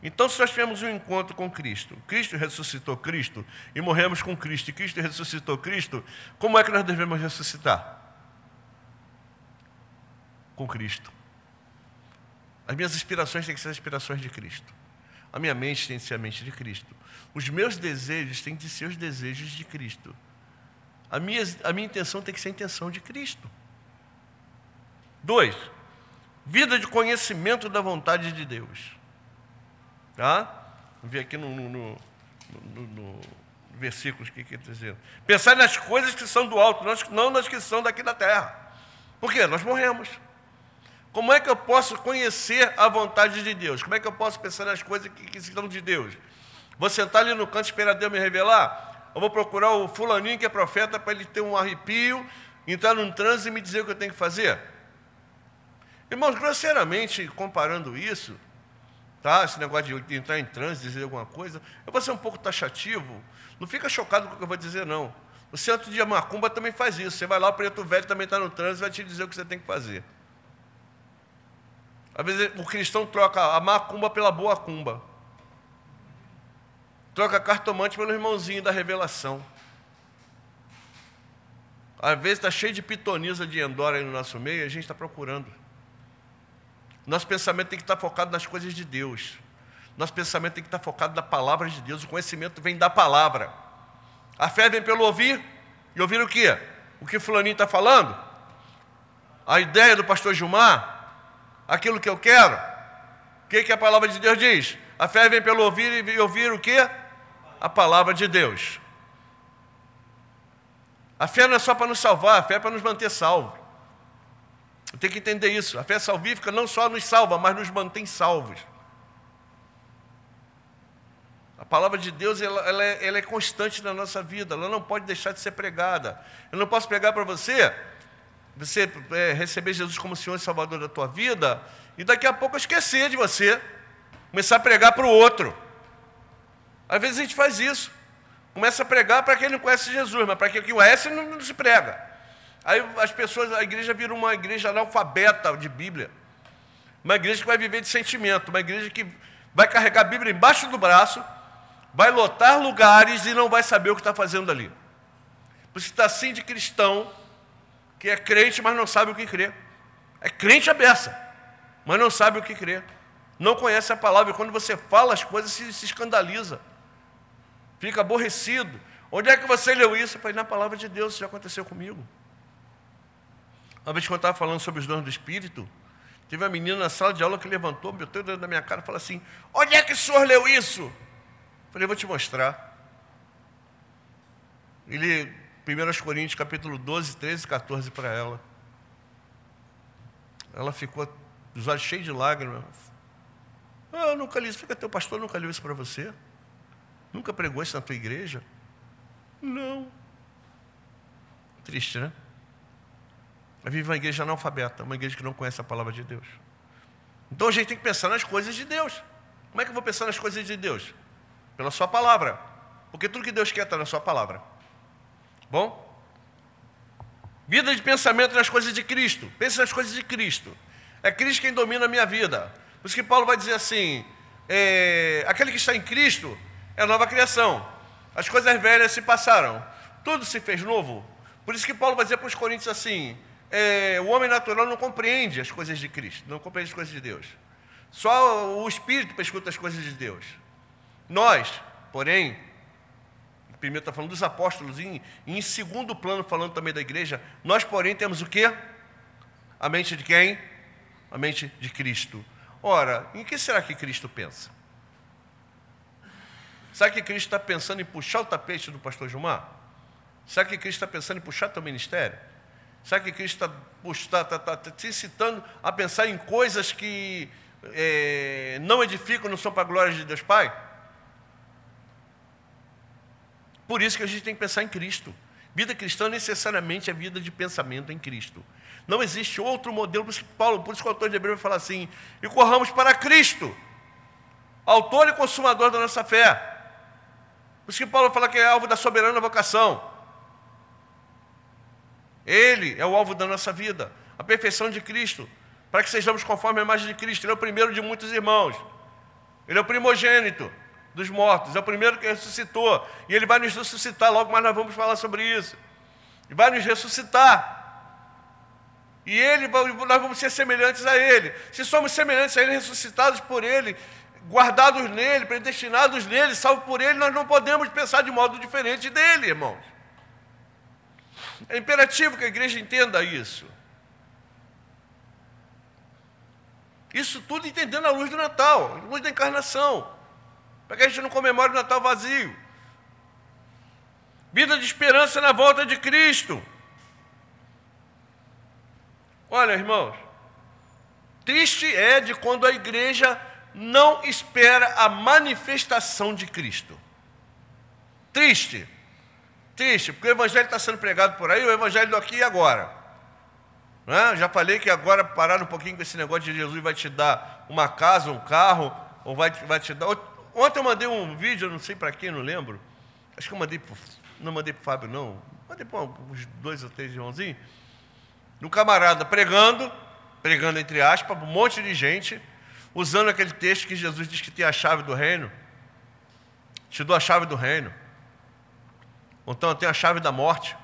Então, se nós tivemos um encontro com Cristo, Cristo ressuscitou Cristo e morremos com Cristo, e Cristo ressuscitou Cristo, como é que nós devemos ressuscitar? Com Cristo. As minhas inspirações têm que ser as inspirações de Cristo. A minha mente tem que ser a mente de Cristo. Os meus desejos têm que ser os desejos de Cristo. A minha, a minha intenção tem que ser a intenção de Cristo. Dois, vida de conhecimento da vontade de Deus. Tá? Vamos ver aqui no, no, no, no, versículos que está dizendo. Pensar nas coisas que são do alto, não nas que são daqui da terra. Por quê? Nós morremos. Como é que eu posso conhecer a vontade de Deus? Como é que eu posso pensar nas coisas que, que são de Deus? Vou sentar ali no canto esperar Deus me revelar? Eu vou procurar o fulaninho que é profeta para ele ter um arrepio, entrar num transe e me dizer o que eu tenho que fazer? Irmãos, grosseiramente comparando isso, tá? esse negócio de entrar em transe, dizer alguma coisa, eu vou ser um pouco taxativo. Não fica chocado com o que eu vou dizer, não. O centro de Macumba também faz isso. Você vai lá, o preto velho também está no trânsito e vai te dizer o que você tem que fazer. Às vezes o cristão troca a macumba pela boa cumba. Troca cartomante pelo irmãozinho da revelação. Às vezes está cheio de pitoniza de endora aí no nosso meio e a gente está procurando. Nosso pensamento tem que estar focado nas coisas de Deus. Nosso pensamento tem que estar focado na palavra de Deus. O conhecimento vem da palavra. A fé vem pelo ouvir. E ouvir o quê? O que fulaninho está falando? A ideia do pastor Gilmar? Aquilo que eu quero? O que, que a palavra de Deus diz? A fé vem pelo ouvir e ouvir o que? A palavra de Deus. A fé não é só para nos salvar, a fé é para nos manter salvos. Tem que entender isso. A fé salvífica não só nos salva, mas nos mantém salvos. A palavra de Deus ela, ela, é, ela, é, constante na nossa vida, ela não pode deixar de ser pregada. Eu não posso pregar para você, você é, receber Jesus como Senhor e Salvador da tua vida, e daqui a pouco esquecer de você, começar a pregar para o outro. Às vezes a gente faz isso, começa a pregar para quem não conhece Jesus, mas para quem conhece não, não se prega. Aí as pessoas, a igreja vira uma igreja analfabeta de Bíblia. Uma igreja que vai viver de sentimento, uma igreja que vai carregar a Bíblia embaixo do braço, vai lotar lugares e não vai saber o que está fazendo ali. Isso está assim de cristão, que é crente, mas não sabe o que crê. É crente a beça, mas não sabe o que crê. Não conhece a palavra, e quando você fala as coisas, se, se escandaliza. Fica aborrecido. Onde é que você leu isso? Eu falei, na palavra de Deus, isso já aconteceu comigo. Uma vez que eu estava falando sobre os dons do Espírito, teve uma menina na sala de aula que levantou, meteu dentro da minha cara e falou assim: Onde é que o senhor leu isso? Eu falei, vou te mostrar. Ele, 1 Coríntios, capítulo 12, 13 e 14 para ela. Ela ficou, os olhos cheios de lágrimas. Ah, eu nunca li isso. Fica teu pastor nunca leu isso para você? Nunca pregou isso na tua igreja? Não. Triste, né? vive uma igreja analfabeta, uma igreja que não conhece a palavra de Deus. Então a gente tem que pensar nas coisas de Deus. Como é que eu vou pensar nas coisas de Deus? Pela sua palavra. Porque tudo que Deus quer está na sua palavra. Bom? Vida de pensamento nas coisas de Cristo. Pense nas coisas de Cristo. É Cristo quem domina a minha vida. Por isso que Paulo vai dizer assim: é, aquele que está em Cristo é nova criação. As coisas velhas se passaram. Tudo se fez novo. Por isso que Paulo vai dizer para os Coríntios assim: é, o homem natural não compreende as coisas de Cristo, não compreende as coisas de Deus. Só o Espírito escuta as coisas de Deus. Nós, porém, primeiro está falando dos apóstolos, e em segundo plano, falando também da igreja, nós, porém, temos o quê? A mente de quem? A mente de Cristo. Ora, em que será que Cristo pensa? Será que Cristo está pensando em puxar o tapete do pastor Gilmar? Será que Cristo está pensando em puxar teu ministério? Será que Cristo está, está, está, está te incitando a pensar em coisas que é, não edificam, não são para a glória de Deus Pai? Por isso que a gente tem que pensar em Cristo. Vida cristã necessariamente é vida de pensamento em Cristo. Não existe outro modelo, por isso que, Paulo, por isso que o autor de Hebreu vai falar assim, e corramos para Cristo, autor e consumador da nossa fé. Por isso que Paulo fala que é alvo da soberana vocação. Ele é o alvo da nossa vida, a perfeição de Cristo, para que sejamos conforme a imagem de Cristo. Ele é o primeiro de muitos irmãos. Ele é o primogênito dos mortos, é o primeiro que ressuscitou. E ele vai nos ressuscitar, logo mais nós vamos falar sobre isso. E vai nos ressuscitar. E ele, nós vamos ser semelhantes a ele. Se somos semelhantes a ele, ressuscitados por ele, guardados nele, predestinados nele, salvos por ele, nós não podemos pensar de modo diferente dele, irmãos. É imperativo que a igreja entenda isso. Isso tudo entendendo a luz do Natal, a luz da encarnação. Para que a gente não comemore o Natal vazio. Vida de esperança na volta de Cristo. Olha, irmãos, triste é de quando a igreja não espera a manifestação de Cristo. Triste triste, porque o evangelho está sendo pregado por aí, o evangelho do aqui e agora. É? Já falei que agora parar um pouquinho com esse negócio de Jesus vai te dar uma casa, um carro, ou vai, vai te dar. Ontem eu mandei um vídeo, não sei para quem, não lembro. Acho que eu mandei não mandei para o Fábio, não. Mandei para uns dois ou três irmãozinhos. No camarada pregando, pregando entre aspas, um monte de gente, usando aquele texto que Jesus diz que tem a chave do reino. Te dou a chave do reino. Então tem a chave da morte.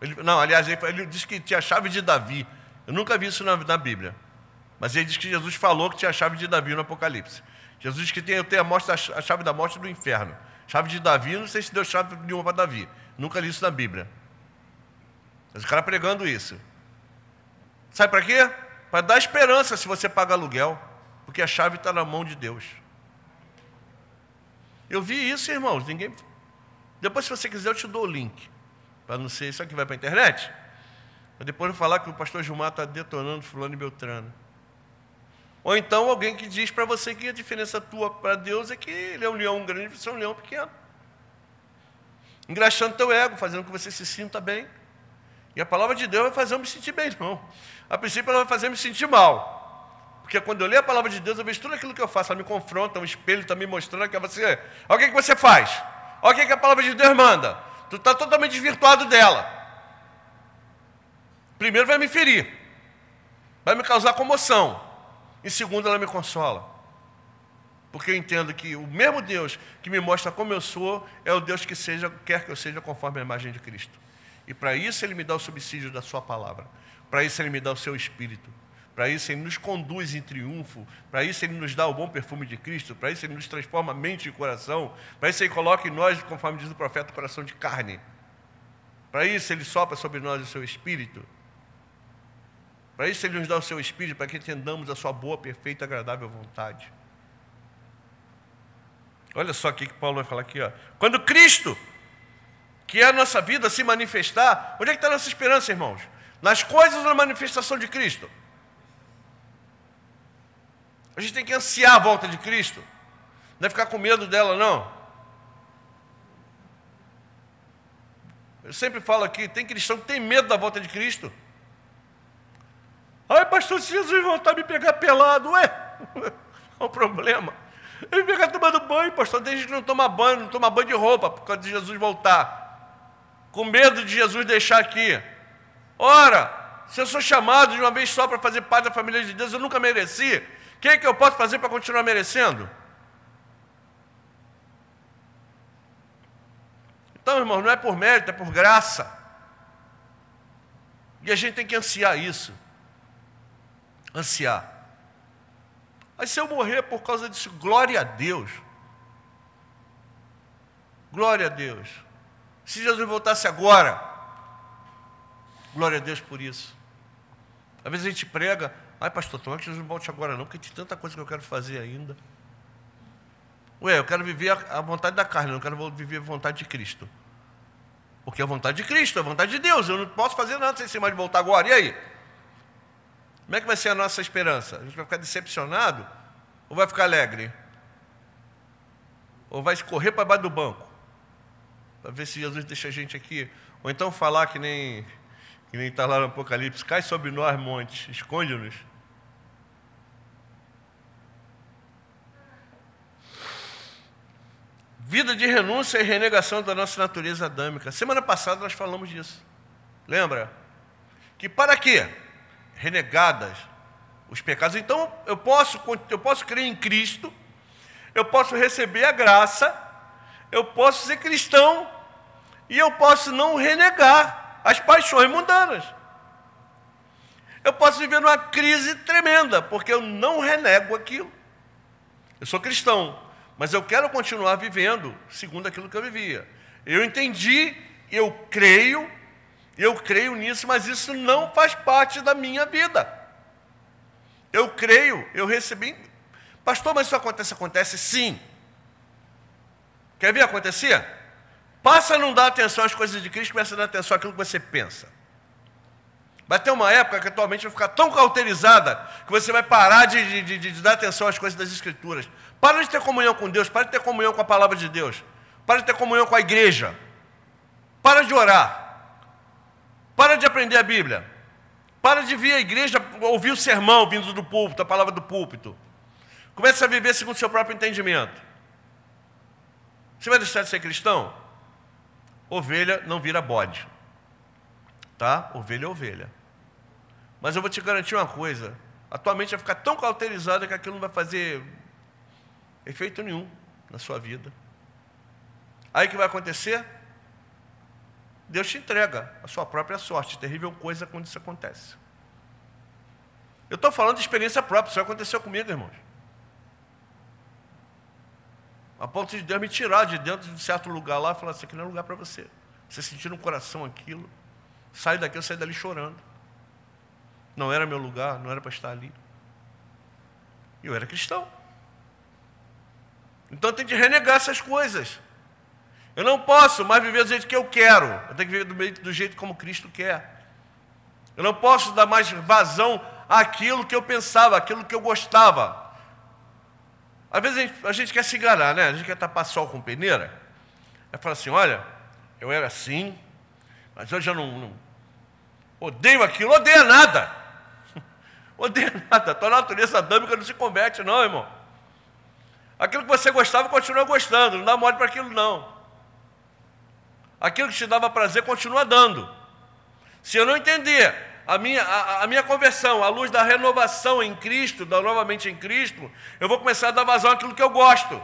Ele, não, aliás, ele, ele diz que tinha a chave de Davi. Eu nunca vi isso na, na, Bíblia. Mas ele diz que Jesus falou que tinha a chave de Davi no Apocalipse. Jesus diz que tem, tem a, morte, a chave da morte do inferno. Chave de Davi, não sei se deu chave nenhuma para Davi. Nunca li isso na Bíblia. Mas o cara pregando isso. Sabe para quê? Para dar esperança se você paga aluguel. Porque a chave está na mão de Deus. Eu vi isso, irmãos. Ninguém depois, se você quiser, eu te dou o link. Para não ser isso aqui vai para a internet. Para depois não falar que o pastor Gilmar está detonando fulano e Beltrano. Ou então alguém que diz para você que a diferença tua para Deus é que ele é um leão grande e você é um leão pequeno. Engraxando teu ego, fazendo com que você se sinta bem. E a palavra de Deus vai fazer eu me sentir bem, não. A princípio ela vai fazer eu me sentir mal. Porque quando eu leio a palavra de Deus, eu vejo tudo aquilo que eu faço. Ela me confronta, um espelho está me mostrando que você. Olha o que, que você faz. Olha o que, que a palavra de Deus manda. Tu está totalmente desvirtuado dela. Primeiro vai me ferir. Vai me causar comoção. Em segundo, ela me consola. Porque eu entendo que o mesmo Deus que me mostra como eu sou é o Deus que seja, quer que eu seja conforme a imagem de Cristo. E para isso ele me dá o subsídio da sua palavra. Para isso ele me dá o seu espírito. Para isso ele nos conduz em triunfo. Para isso ele nos dá o bom perfume de Cristo. Para isso ele nos transforma mente e coração. Para isso ele coloca em nós, conforme diz o profeta, coração de carne. Para isso ele sopra sobre nós o seu espírito. Para isso Ele nos dá o seu Espírito, para que entendamos a sua boa, perfeita, agradável vontade. Olha só o que Paulo vai falar aqui. Ó. Quando Cristo, que é a nossa vida, se manifestar, onde é que está a nossa esperança, irmãos? Nas coisas ou na manifestação de Cristo? A gente tem que ansiar a volta de Cristo. Não é ficar com medo dela, não. Eu sempre falo aqui, tem cristão que tem medo da volta de Cristo. Ai, pastor, se Jesus voltar me pegar pelado, ué, qual o problema? Ele me pegar tomando banho, pastor, desde que não toma banho, não toma banho de roupa, por causa de Jesus voltar. Com medo de Jesus deixar aqui. Ora, se eu sou chamado de uma vez só para fazer parte da família de Deus, eu nunca mereci. O que, é que eu posso fazer para continuar merecendo? Então, irmão, não é por mérito, é por graça. E a gente tem que ansiar isso ansiar. Mas se eu morrer por causa disso, glória a Deus. Glória a Deus. Se Jesus voltasse agora, glória a Deus por isso. Às vezes a gente prega, ai pastor, tomara que Jesus não volte agora não, porque tem tanta coisa que eu quero fazer ainda. Ué, eu quero viver a, vontade da carne, não quero viver a vontade de Cristo. Porque a vontade de Cristo, a vontade de Deus, eu não posso fazer nada sem ser mais de voltar agora. E aí? Como é que vai ser a nossa esperança? A gente vai ficar decepcionado ou vai ficar alegre? Ou vai correr para baixo do banco? Para ver se Jesus deixa a gente aqui. Ou então falar que nem que nem está lá no Apocalipse, cai sobre nós, monte, esconde-nos. Vida de renúncia e renegação da nossa natureza adâmica. Semana passada nós falamos disso. Lembra? Que para quê? Renegadas os pecados. Então eu posso, eu posso crer em Cristo, eu posso receber a graça, eu posso ser cristão e eu posso não renegar as paixões mundanas. Eu posso viver numa crise tremenda, porque eu não renego aquilo. Eu sou cristão, mas eu quero continuar vivendo segundo aquilo que eu vivia. Eu entendi, eu creio, eu creio nisso, mas isso não faz parte da minha vida. Eu creio, eu recebi. Pastor, mas isso acontece? Acontece sim. Quer ver acontecer? Passa a não dar atenção às coisas de Cristo, começa a dar atenção àquilo que você pensa. Vai ter uma época que atualmente vai ficar tão cauterizada que você vai parar de, de, de, de dar atenção às coisas das Escrituras. Para de ter comunhão com Deus, para de ter comunhão com a palavra de Deus, para de ter comunhão com a igreja, para de orar. Para de aprender a Bíblia. Para de vir à igreja, ouvir o sermão vindo do púlpito, a palavra do púlpito. Comece a viver segundo o seu próprio entendimento. Você vai deixar de ser cristão? Ovelha não vira bode. Tá? Ovelha é ovelha. Mas eu vou te garantir uma coisa. Atualmente vai ficar tão cauterizada que aquilo não vai fazer efeito nenhum na sua vida. Aí o que vai acontecer? Deus te entrega a sua própria sorte. Terrível coisa quando isso acontece. Eu estou falando de experiência própria, isso aconteceu comigo, irmãos. A ponto de Deus me tirar de dentro de certo lugar lá e falar: Isso aqui não é lugar para você. Você sentir no coração aquilo. Sai daqui, eu saí dali chorando. Não era meu lugar, não era para estar ali. Eu era cristão. Então tem que renegar essas coisas. Eu não posso mais viver do jeito que eu quero. Eu tenho que viver do, do jeito como Cristo quer. Eu não posso dar mais vazão àquilo que eu pensava, àquilo que eu gostava. Às vezes a gente, a gente quer se enganar, né? A gente quer tapar sol com peneira. Aí fala assim: olha, eu era assim, mas eu já não, não odeio aquilo, odeia nada. odeia nada. A tua natureza adâmica não se converte, não, irmão. Aquilo que você gostava, continua gostando, não dá mole para aquilo, não. Aquilo que te dava prazer, continua dando. Se eu não entender a minha, a, a, minha conversão à luz da renovação em Cristo, da novamente em Cristo, eu vou começar a dar vazão àquilo que eu gosto.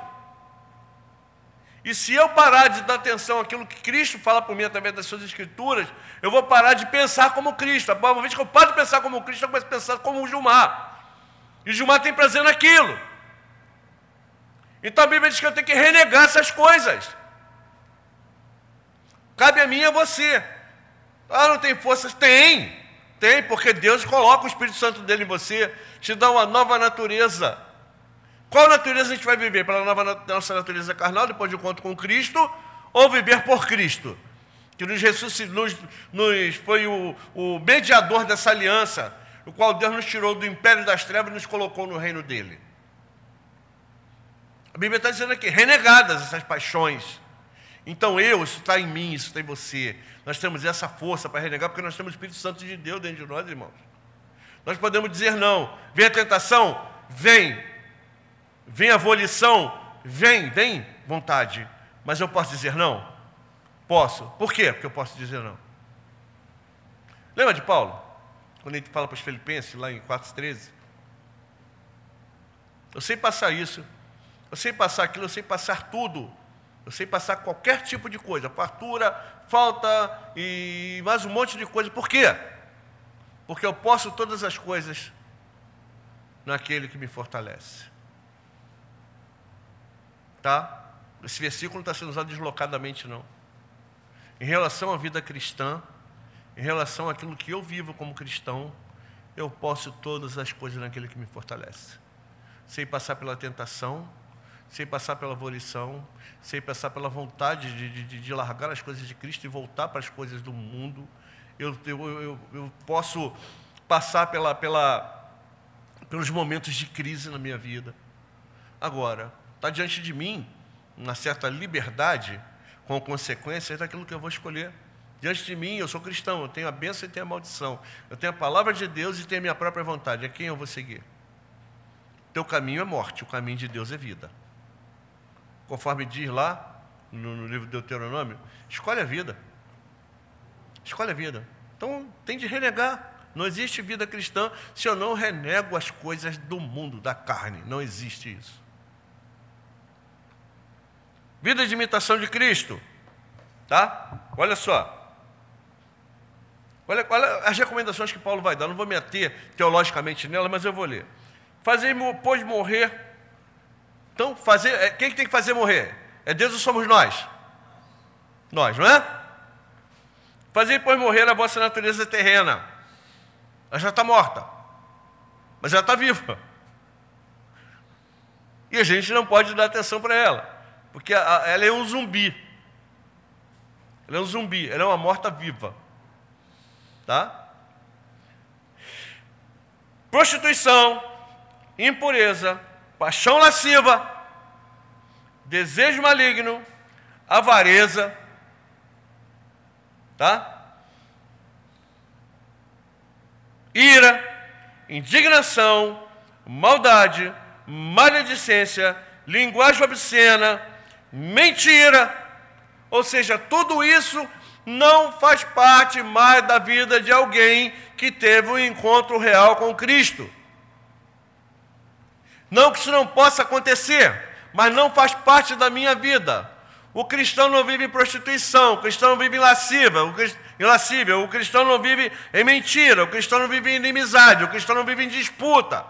E se eu parar de dar atenção àquilo que Cristo fala por mim através das suas escrituras, eu vou parar de pensar como Cristo. Uma vez que eu paro de pensar como Cristo, eu começo a pensar como o Gilmar. E o Gilmar tem prazer naquilo. Então a Bíblia diz que eu tenho que renegar essas coisas. Cabe a mim e a você. Ah, não tem forças? Tem, tem, porque Deus coloca o Espírito Santo dele em você, te dá uma nova natureza. Qual natureza a gente vai viver? Pela nova, nossa natureza carnal, depois de encontro com Cristo, ou viver por Cristo? Que nos, nos, nos foi o, o mediador dessa aliança, o qual Deus nos tirou do império das trevas e nos colocou no reino dele. A Bíblia está dizendo aqui, renegadas essas paixões. Então eu, isso está em mim, isso está em você. Nós temos essa força para renegar, porque nós temos o Espírito Santo de Deus dentro de nós, irmãos. Nós podemos dizer não. Vem a tentação? Vem. Vem a volição? Vem, vem vontade. Mas eu posso dizer não? Posso. Por quê? Porque eu posso dizer não. Lembra de Paulo? Quando ele fala para os filipenses, lá em 4,13? Eu sei passar isso. Eu sei passar aquilo, eu sei passar tudo. Eu sei passar qualquer tipo de coisa, fartura, falta e mais um monte de coisa. Por quê? Porque eu posso todas as coisas naquele que me fortalece. Tá? Esse versículo não está sendo usado deslocadamente, não. Em relação à vida cristã, em relação àquilo que eu vivo como cristão, eu posso todas as coisas naquele que me fortalece. Sei passar pela tentação, sem passar pela volição, sem passar pela vontade de, de, de, largar as coisas de Cristo e voltar para as coisas do mundo. Eu, eu, eu, eu posso passar pela, pela, pelos momentos de crise na minha vida. Agora, está diante de mim uma certa liberdade com consequências daquilo que eu vou escolher. Diante de mim, eu sou cristão, eu tenho a bênção e tenho a maldição. Eu tenho a palavra de Deus e tenho a minha própria vontade. A quem eu vou seguir? Teu caminho é morte, o caminho de Deus é vida conforme diz lá no, no livro de Deuteronômio, escolhe a vida. Escolhe a vida. Então tem de renegar. Não existe vida cristã se eu não renego as coisas do mundo, da carne. Não existe isso. Vida de imitação de Cristo. Tá? Olha só. Olha, olha as recomendações que Paulo vai dar. Não vou me ater teologicamente nela, mas eu vou ler. Fazer, pois, morrer então, fazer, é, quem que tem que fazer morrer? É Deus ou somos nós? Nós, não é? Fazer depois morrer a vossa natureza terrena. Ela já está morta, mas ela está viva. E a gente não pode dar atenção para ela, porque ela é um zumbi. Ela é um zumbi, ela é uma morta viva. Tá? Prostituição, impureza, paixão lasciva, desejo maligno, avareza, tá? Ira, indignação, maldade, maledicência, linguagem obscena, mentira. Ou seja, tudo isso não faz parte mais da vida de alguém que teve um encontro real com Cristo. Não que isso não possa acontecer, mas não faz parte da minha vida. O cristão não vive em prostituição, o cristão não vive em lascívia, o, o cristão não vive em mentira, o cristão não vive em inimizade, o cristão não vive em disputa.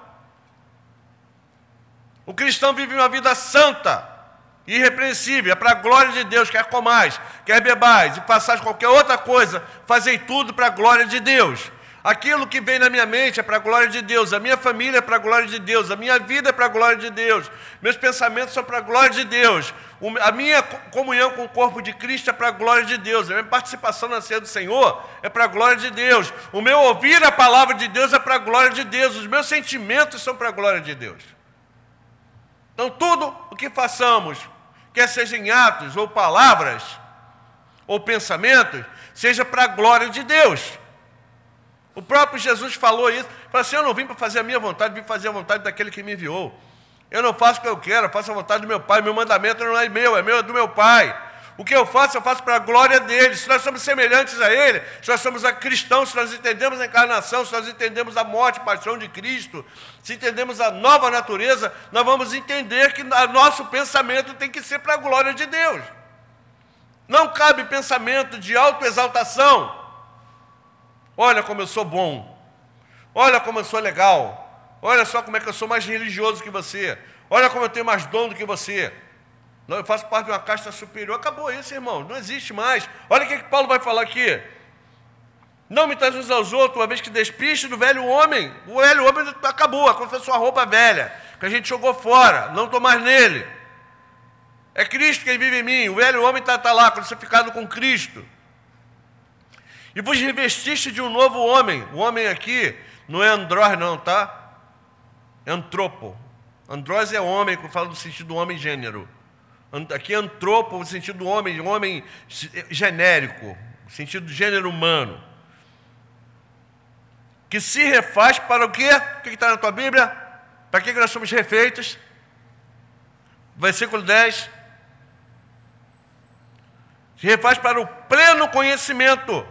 O cristão vive uma vida santa, irrepreensível, é para a glória de Deus, quer comais, quer bebais e façais qualquer outra coisa, fazei tudo para a glória de Deus. Aquilo que vem na minha mente é para a glória de Deus, a minha família é para a glória de Deus, a minha vida é para a glória de Deus, meus pensamentos são para a glória de Deus, a minha comunhão com o corpo de Cristo é para a glória de Deus, a minha participação na ceia do Senhor é para a glória de Deus, o meu ouvir a palavra de Deus é para a glória de Deus, os meus sentimentos são para a glória de Deus. Então, tudo o que façamos, quer seja em atos ou palavras ou pensamentos, seja para a glória de Deus. O próprio Jesus falou isso. Falou assim: Eu não vim para fazer a minha vontade, vim fazer a vontade daquele que me enviou. Eu não faço o que eu quero, eu faço a vontade do meu Pai. Meu mandamento não é meu, é meu, é do meu Pai. O que eu faço, eu faço para a glória dele. Se nós somos semelhantes a ele, se nós somos cristãos, se nós entendemos a encarnação, se nós entendemos a morte e paixão de Cristo, se entendemos a nova natureza, nós vamos entender que nosso pensamento tem que ser para a glória de Deus. Não cabe pensamento de autoexaltação Olha como eu sou bom. Olha como eu sou legal. Olha só como é que eu sou mais religioso que você. Olha como eu tenho mais dom do que você. Não, eu faço parte de uma casta superior. Acabou isso, irmão. Não existe mais. Olha o que, que Paulo vai falar aqui. Não me traz uns aos outros, uma vez que despiste do velho homem. O velho homem acabou, aconteceu sua roupa velha, que a gente jogou fora, não estou mais nele. É Cristo quem vive em mim. O velho homem está tá lá, crucificado com Cristo. E vos revestiste de um novo homem. O homem aqui não é andrós, não, tá? É antropo. Andrós é homem, que eu falo no sentido do homem gênero. Aqui é antropo, no sentido do homem, homem genérico, no sentido do gênero humano. Que se refaz para o quê? O que está na tua Bíblia? Para que nós somos refeitos? Versículo 10. Se refaz para o pleno conhecimento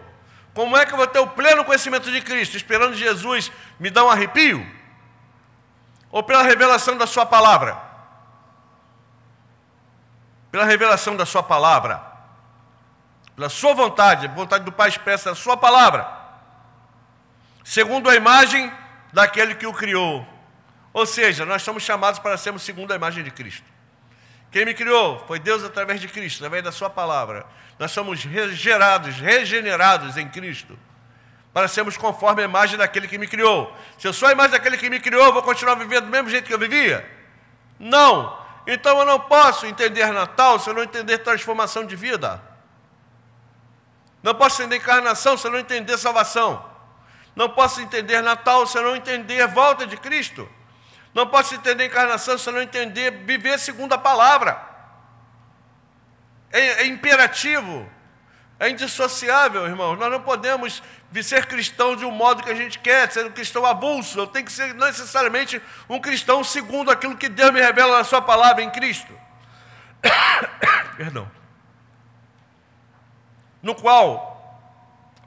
como é que eu vou ter o pleno conhecimento de Cristo? Esperando Jesus me dar um arrepio? Ou pela revelação da Sua palavra? Pela revelação da Sua palavra. Pela Sua vontade, a vontade do Pai expressa a Sua palavra. Segundo a imagem daquele que o criou. Ou seja, nós somos chamados para sermos segundo a imagem de Cristo. Quem me criou foi Deus através de Cristo, através da Sua palavra. Nós somos gerados, regenerados em Cristo, para sermos conforme a imagem daquele que me criou. Se eu sou a imagem daquele que me criou, eu vou continuar vivendo do mesmo jeito que eu vivia? Não. Então eu não posso entender Natal se eu não entender transformação de vida. Não posso entender encarnação se eu não entender salvação. Não posso entender Natal se eu não entender a volta de Cristo. Não posso entender encarnação se eu não entender viver segundo a palavra. É, é imperativo, é indissociável, irmão. Nós não podemos ser cristão de um modo que a gente quer, ser um cristão avulso. Eu tenho que ser necessariamente um cristão segundo aquilo que Deus me revela na Sua palavra em Cristo. Perdão. No qual,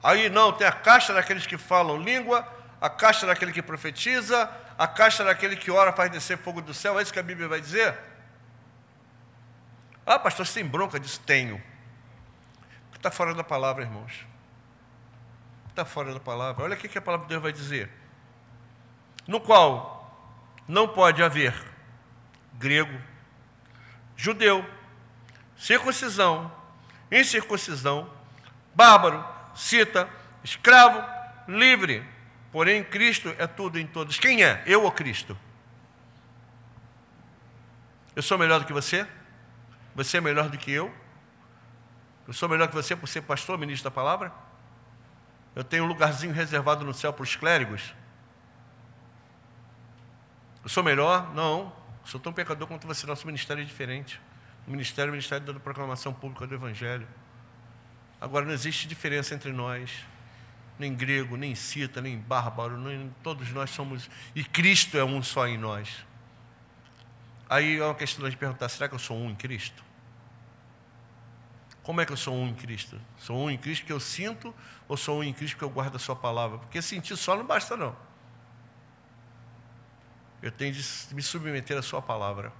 aí não, tem a caixa daqueles que falam língua, a caixa daquele que profetiza, a caixa daquele que ora faz descer fogo do céu, é isso que a Bíblia vai dizer? Ah, pastor, sem bronca disso? Tenho. Está fora da palavra, irmãos. Está fora da palavra. Olha o que a palavra de Deus vai dizer. No qual não pode haver grego, judeu, circuncisão, incircuncisão, bárbaro, cita, escravo, livre, Porém, Cristo é tudo em todos. Quem é? Eu ou Cristo? Eu sou melhor do que você? Você é melhor do que eu? Eu sou melhor que você por ser pastor, ministro da palavra? Eu tenho um lugarzinho reservado no céu para os clérigos? Eu sou melhor? Não. Sou tão pecador quanto você. Nosso ministério é diferente. O ministério é o ministério da proclamação pública do Evangelho. Agora, não existe diferença entre nós nem grego, nem cita, nem bárbaro, nem, todos nós somos, e Cristo é um só em nós. Aí é uma questão de perguntar: será que eu sou um em Cristo? Como é que eu sou um em Cristo? Sou um em Cristo porque eu sinto ou sou um em Cristo porque eu guardo a Sua palavra? Porque sentir só não basta, não. Eu tenho de me submeter à Sua palavra.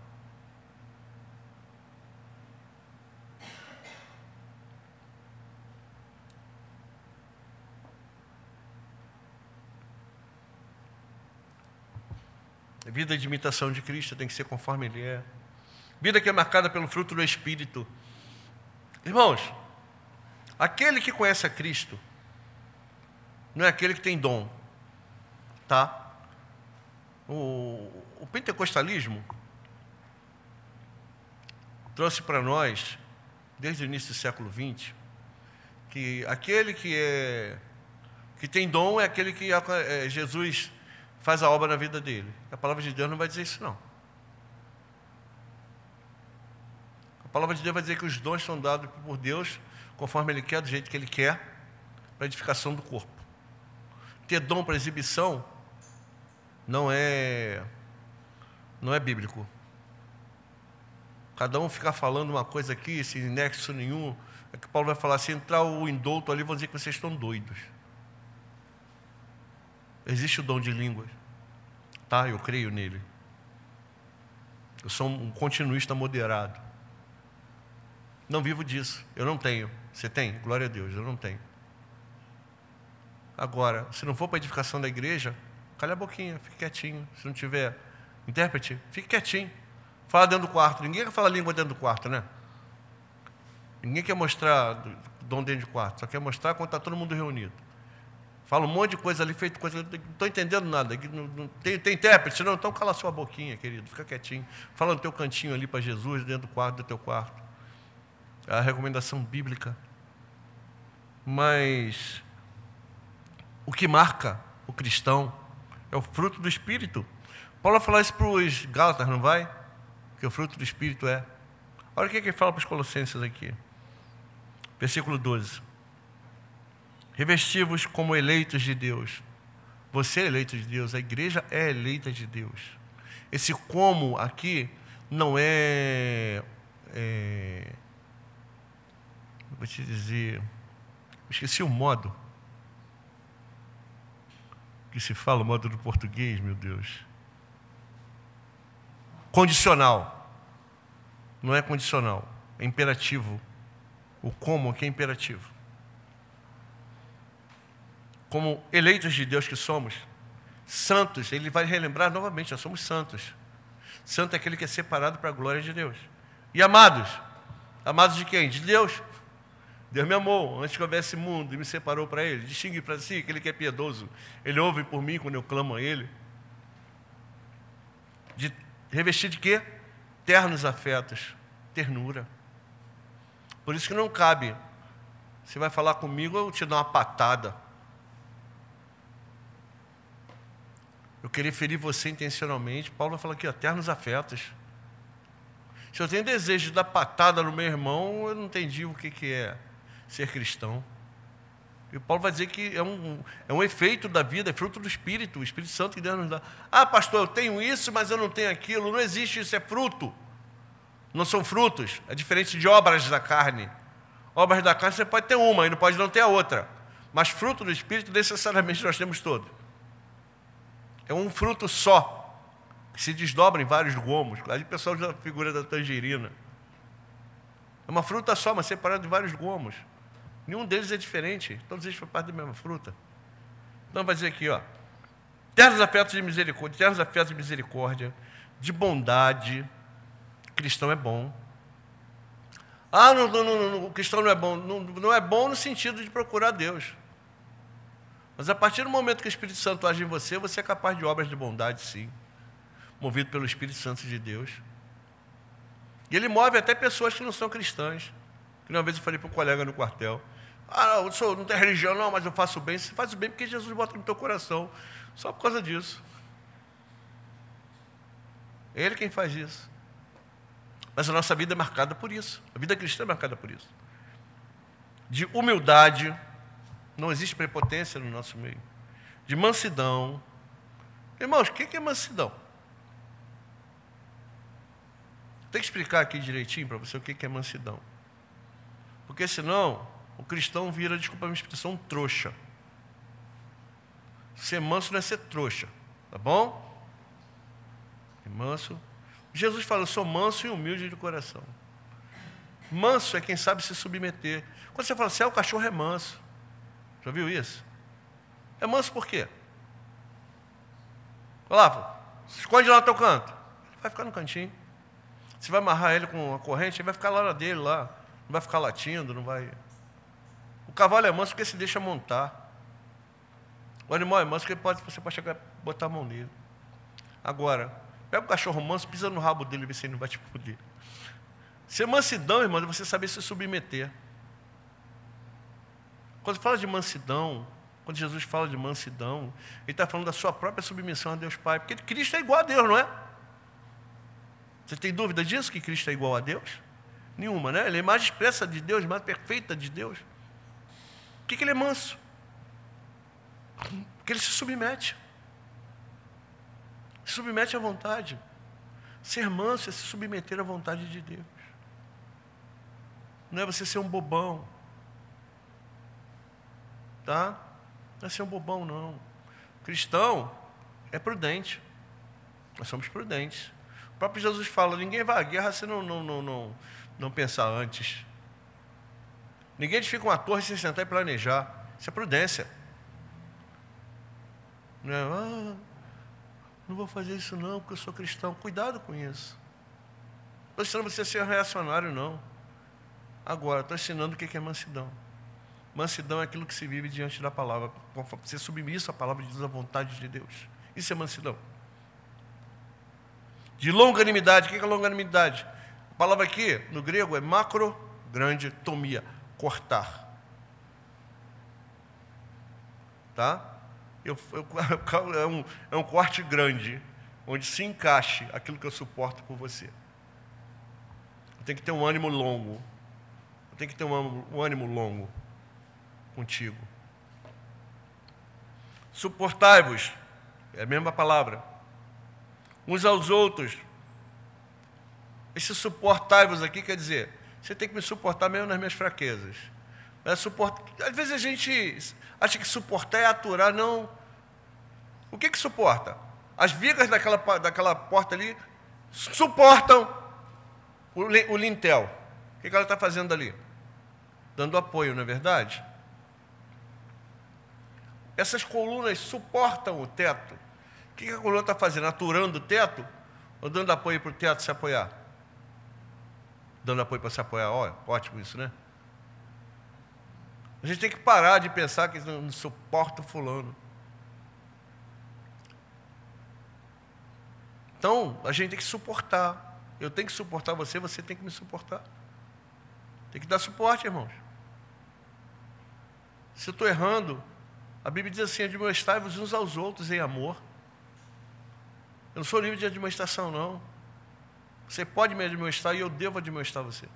Vida de imitação de Cristo tem que ser conforme Ele é. Vida que é marcada pelo fruto do Espírito. Irmãos, aquele que conhece a Cristo, não é aquele que tem dom. Tá? O, o pentecostalismo trouxe para nós, desde o início do século XX, que aquele que é que tem dom é aquele que é, Jesus faz a obra na vida dele. A palavra de Deus não vai dizer isso não. A palavra de Deus vai dizer que os dons são dados por Deus conforme Ele quer, do jeito que Ele quer, para edificação do corpo. Ter dom para exibição não é não é bíblico. Cada um ficar falando uma coisa aqui, sem nexo nenhum, é que Paulo vai falar, se entrar o indulto ali, vão dizer que vocês estão doidos. Existe o dom de línguas. Tá, eu creio nele. Eu sou um continuista moderado. Não vivo disso. Eu não tenho. Você tem? Glória a Deus, eu não tenho. Agora, se não for para a edificação da igreja, calha a boquinha, fique quietinho. Se não tiver intérprete, fique quietinho. Fala dentro do quarto. Ninguém quer falar língua dentro do quarto, né? Ninguém quer mostrar dom dentro do quarto, só quer mostrar quando está todo mundo reunido. Fala um monte de coisa ali, feito coisa. Não estou entendendo nada. Não, não, tem, tem intérprete? Não, então cala sua boquinha, querido. Fica quietinho. Fala no teu cantinho ali para Jesus, dentro do quarto do teu quarto. É a recomendação bíblica. Mas o que marca o cristão é o fruto do Espírito. Paulo vai falar isso para os Gálatas, não vai? Que o fruto do Espírito é. Olha o que, é que ele fala para os Colossenses aqui. Versículo 12. Revestivos como eleitos de Deus. Você é eleito de Deus, a igreja é eleita de Deus. Esse como aqui não é, é vou te dizer, esqueci o modo que se fala, o modo do português, meu Deus. Condicional. Não é condicional, é imperativo. O como aqui é imperativo como eleitos de Deus que somos, santos, ele vai relembrar novamente, nós somos santos. Santo é aquele que é separado para a glória de Deus. E amados, amados de quem? De Deus. Deus me amou antes que houvesse mundo e me separou para Ele. Distingue para si aquele que é piedoso. Ele ouve por mim quando eu clamo a Ele. De revestir de quê? Ternos afetos, ternura. Por isso que não cabe. Você vai falar comigo, eu te dou uma patada. Eu queria ferir você intencionalmente. Paulo vai falar aqui, eternos afetos. Se eu tenho desejo de dar patada no meu irmão, eu não entendi o que, que é ser cristão. E Paulo vai dizer que é um, é um efeito da vida, é fruto do Espírito, o Espírito Santo que Deus nos dá. Ah, pastor, eu tenho isso, mas eu não tenho aquilo. Não existe isso, é fruto. Não são frutos. É diferente de obras da carne. Obras da carne você pode ter uma e não pode não ter a outra. Mas fruto do Espírito, necessariamente, nós temos todos. É um fruto só, que se desdobra em vários gomos. Ali o pessoal usa a figura da tangerina. É uma fruta só, mas separada de vários gomos. Nenhum deles é diferente. Todos eles fazem parte da mesma fruta. Então vai dizer aqui, ó. Ternos afetos de misericórdia, ternos afetos de misericórdia, de bondade. Cristão é bom. Ah, não, não, não, o cristão não é bom. Não, não é bom no sentido de procurar Deus. Mas a partir do momento que o Espírito Santo age em você, você é capaz de obras de bondade, sim. Movido pelo Espírito Santo de Deus. E ele move até pessoas que não são cristãs. Que uma vez eu falei para um colega no quartel: Ah, eu sou, não tenho religião, não, mas eu faço bem. Você faz o bem porque Jesus bota no teu coração. Só por causa disso. É Ele quem faz isso. Mas a nossa vida é marcada por isso. A vida cristã é marcada por isso. De humildade, não existe prepotência no nosso meio. De mansidão. Irmãos, o que é mansidão? Tem que explicar aqui direitinho para você o que é mansidão. Porque senão o cristão vira, desculpa a minha expressão, trouxa. Ser manso não é ser trouxa, tá bom? E manso. Jesus fala, eu sou manso e humilde de coração. Manso é quem sabe se submeter. Quando você fala assim, o cachorro é manso. Já viu isso? É manso por quê? Olá, esconde lá no teu canto. Ele vai ficar no cantinho. Você vai amarrar ele com uma corrente, ele vai ficar lá na dele, lá. Não vai ficar latindo, não vai. O cavalo é manso porque se deixa montar. O animal é manso, que pode, você pode chegar botar a mão nele. Agora, pega o cachorro manso, pisa no rabo dele e vê se ele não vai te poder. Ser mansidão, irmão, é você saber se submeter. Quando fala de mansidão, quando Jesus fala de mansidão, ele está falando da sua própria submissão a Deus Pai. Porque Cristo é igual a Deus, não é? Você tem dúvida disso, que Cristo é igual a Deus? Nenhuma, né? Ele é mais expressa de Deus, mais perfeita de Deus. Por que, que ele é manso? Porque ele se submete. Se submete à vontade. Ser manso é se submeter à vontade de Deus. Não é você ser um bobão. Tá? Não é ser um bobão, não. Cristão é prudente. Nós somos prudentes. O próprio Jesus fala: ninguém vai à guerra se não, não, não, não, não pensar antes. Ninguém edifica uma torre sem sentar e planejar. Isso é prudência. Não, é, ah, não vou fazer isso não, porque eu sou cristão. Cuidado com isso. Estou ensinando você a ser reacionário, não. Agora, estou ensinando o que é mansidão. Mansidão é aquilo que se vive diante da palavra. Ser submisso à palavra de Deus, à vontade de Deus. Isso é mansidão. De longanimidade. O que é longanimidade? A palavra aqui, no grego, é macro, grande, tomia, cortar. Tá? Eu, eu, é, um, é um corte grande, onde se encaixe aquilo que eu suporto por você. Tenho que ter um ânimo longo. Tenho que ter um, um ânimo longo contigo. Suportai-vos, é a mesma palavra, uns aos outros. Esse suportai-vos aqui quer dizer, você tem que me suportar mesmo nas minhas fraquezas. É suportar. Às vezes a gente acha que suportar é aturar, não. O que que suporta? As vigas daquela, daquela porta ali suportam o, o lintel. O que, que ela está fazendo ali? Dando apoio, não é verdade? Essas colunas suportam o teto. O que, a coluna está fazendo? Aturando o teto? Ou dando apoio para o teto se apoiar? Dando apoio para se apoiar. Ótimo isso, né? A gente tem que parar de pensar que não suporta o fulano. Então, a gente tem que suportar. Eu tenho que suportar você, você tem que me suportar. Tem que dar suporte, irmãos. Se eu estou errando, a Bíblia diz assim: admoestai-vos uns aos outros em amor. Eu não sou livre de administração, não. Você pode me admoestar e eu devo admoestar você. Eu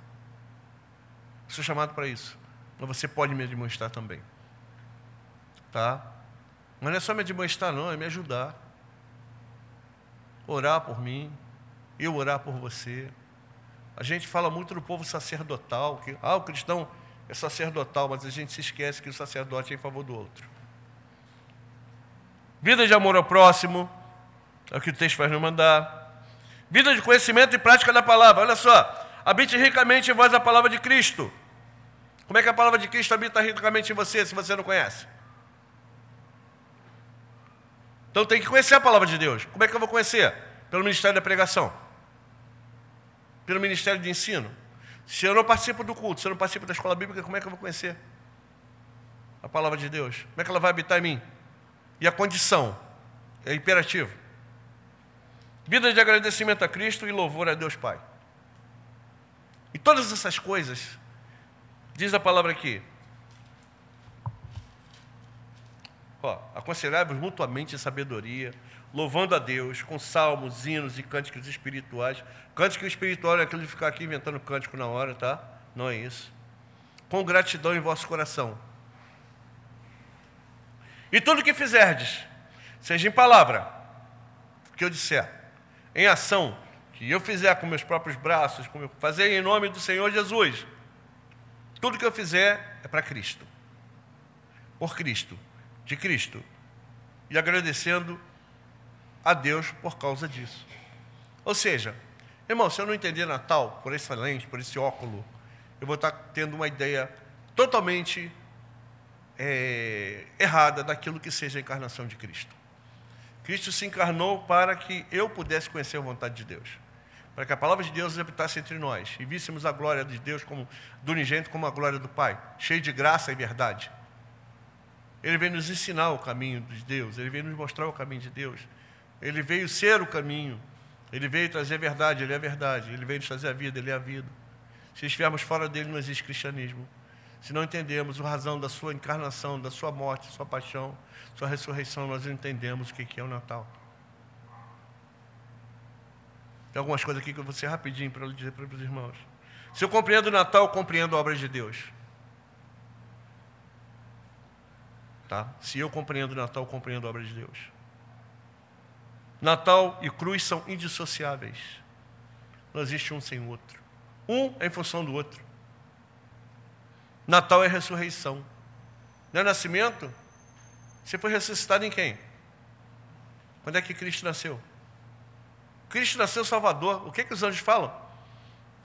sou chamado para isso. Mas você pode me admoestar também. Tá? Mas não é só me admoestar, não, é me ajudar. Orar por mim, eu orar por você. A gente fala muito do povo sacerdotal, que ah, o cristão é sacerdotal, mas a gente se esquece que o sacerdote é em favor do outro. Vida de amor ao próximo, é o que o texto vai nos mandar. Vida de conhecimento e prática da palavra. Olha só, habite ricamente em vós a palavra de Cristo como é que a palavra de Cristo habita ricamente em você, se você não conhece? Então tem que conhecer a palavra de Deus. Como é que eu vou conhecer? Pelo ministério da pregação. Pelo ministério de ensino. Se eu não participo do culto, se eu não participo da escola bíblica, como é que eu vou conhecer a palavra de Deus? Como é que ela vai habitar em mim? E a condição é imperativo. Vida de agradecimento a Cristo e louvor a Deus Pai. E todas essas coisas Diz a palavra aqui. aconselhai-vos mutuamente em sabedoria, louvando a Deus com salmos, hinos e cânticos espirituais. Cântico espiritual é aquilo de ficar aqui inventando cântico na hora, tá? Não é isso. Com gratidão em vosso coração. E tudo que fizerdes, seja em palavra, que eu disser, em ação, que eu fizer com meus próprios braços, como eu fazer em nome do Senhor Jesus tudo que eu fizer é para Cristo. Por Cristo, de Cristo. E agradecendo a Deus por causa disso. Ou seja, irmão, se eu não entender Natal por essa lente, por esse óculo, eu vou estar tendo uma ideia totalmente é, errada daquilo que seja a encarnação de Cristo. Cristo se encarnou para que eu pudesse conhecer a vontade de Deus para que a palavra de Deus habitasse entre nós e víssemos a glória de Deus como do unigênito como a glória do Pai, cheio de graça e verdade. Ele veio nos ensinar o caminho de Deus, ele veio nos mostrar o caminho de Deus. Ele veio ser o caminho, ele veio trazer a verdade, ele é a verdade. Ele veio nos trazer a vida, ele é a vida. Se estivermos fora dele, não existe cristianismo. Se não entendemos a razão da sua encarnação, da sua morte, sua paixão, sua ressurreição, nós entendemos o que é o Natal. Tem algumas coisas aqui que eu vou ser rapidinho para dizer para os irmãos. Se eu compreendo o Natal, eu compreendo a obra de Deus. Tá? Se eu compreendo o Natal, eu compreendo a obra de Deus. Natal e cruz são indissociáveis. Não existe um sem o outro. Um é em função do outro. Natal é ressurreição. Não é nascimento? Você foi ressuscitado em quem? Quando é que Cristo nasceu? Cristo nasceu Salvador. O que, que os anjos falam?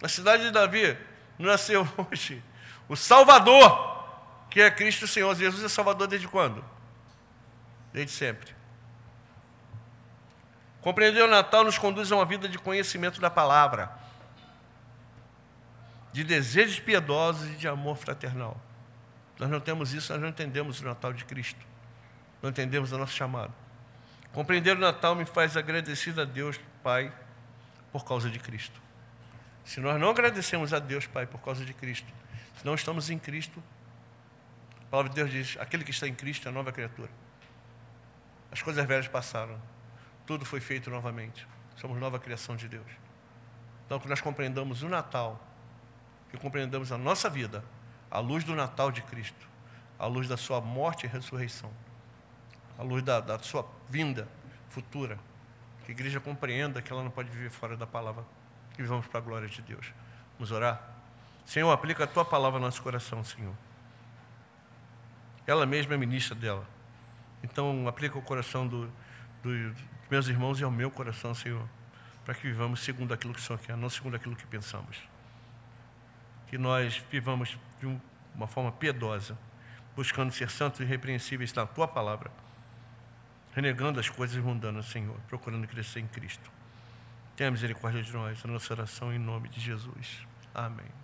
Na cidade de Davi não nasceu hoje o Salvador, que é Cristo Senhor. Jesus é Salvador desde quando? Desde sempre. Compreender o Natal nos conduz a uma vida de conhecimento da palavra, de desejos piedosos e de amor fraternal. Nós não temos isso, nós não entendemos o Natal de Cristo. Não entendemos a nossa chamada. Compreender o Natal me faz agradecido a Deus, Pai, por causa de Cristo. Se nós não agradecemos a Deus, Pai, por causa de Cristo, se não estamos em Cristo, a palavra de Deus diz: aquele que está em Cristo é nova criatura. As coisas velhas passaram, tudo foi feito novamente. Somos nova criação de Deus. Então, que nós compreendamos o Natal, que compreendamos a nossa vida, à luz do Natal de Cristo, à luz da Sua morte e ressurreição, à luz da, da Sua vinda futura. Que a igreja compreenda que ela não pode viver fora da palavra. E vamos para a glória de Deus. Vamos orar? Senhor, aplica a tua palavra no nosso coração, Senhor. Ela mesma é ministra dela. Então, aplica o coração do, do, meus irmãos e ao meu coração, Senhor, para que vivamos segundo aquilo que Senhor quer, não segundo aquilo que pensamos. Que nós vivamos de uma forma piedosa, buscando ser santos e irrepreensíveis na Tua palavra, renegando as coisas mundanas, Senhor, procurando crescer em Cristo. Tenha misericórdia de nós, a nossa oração em nome de Jesus. Amém.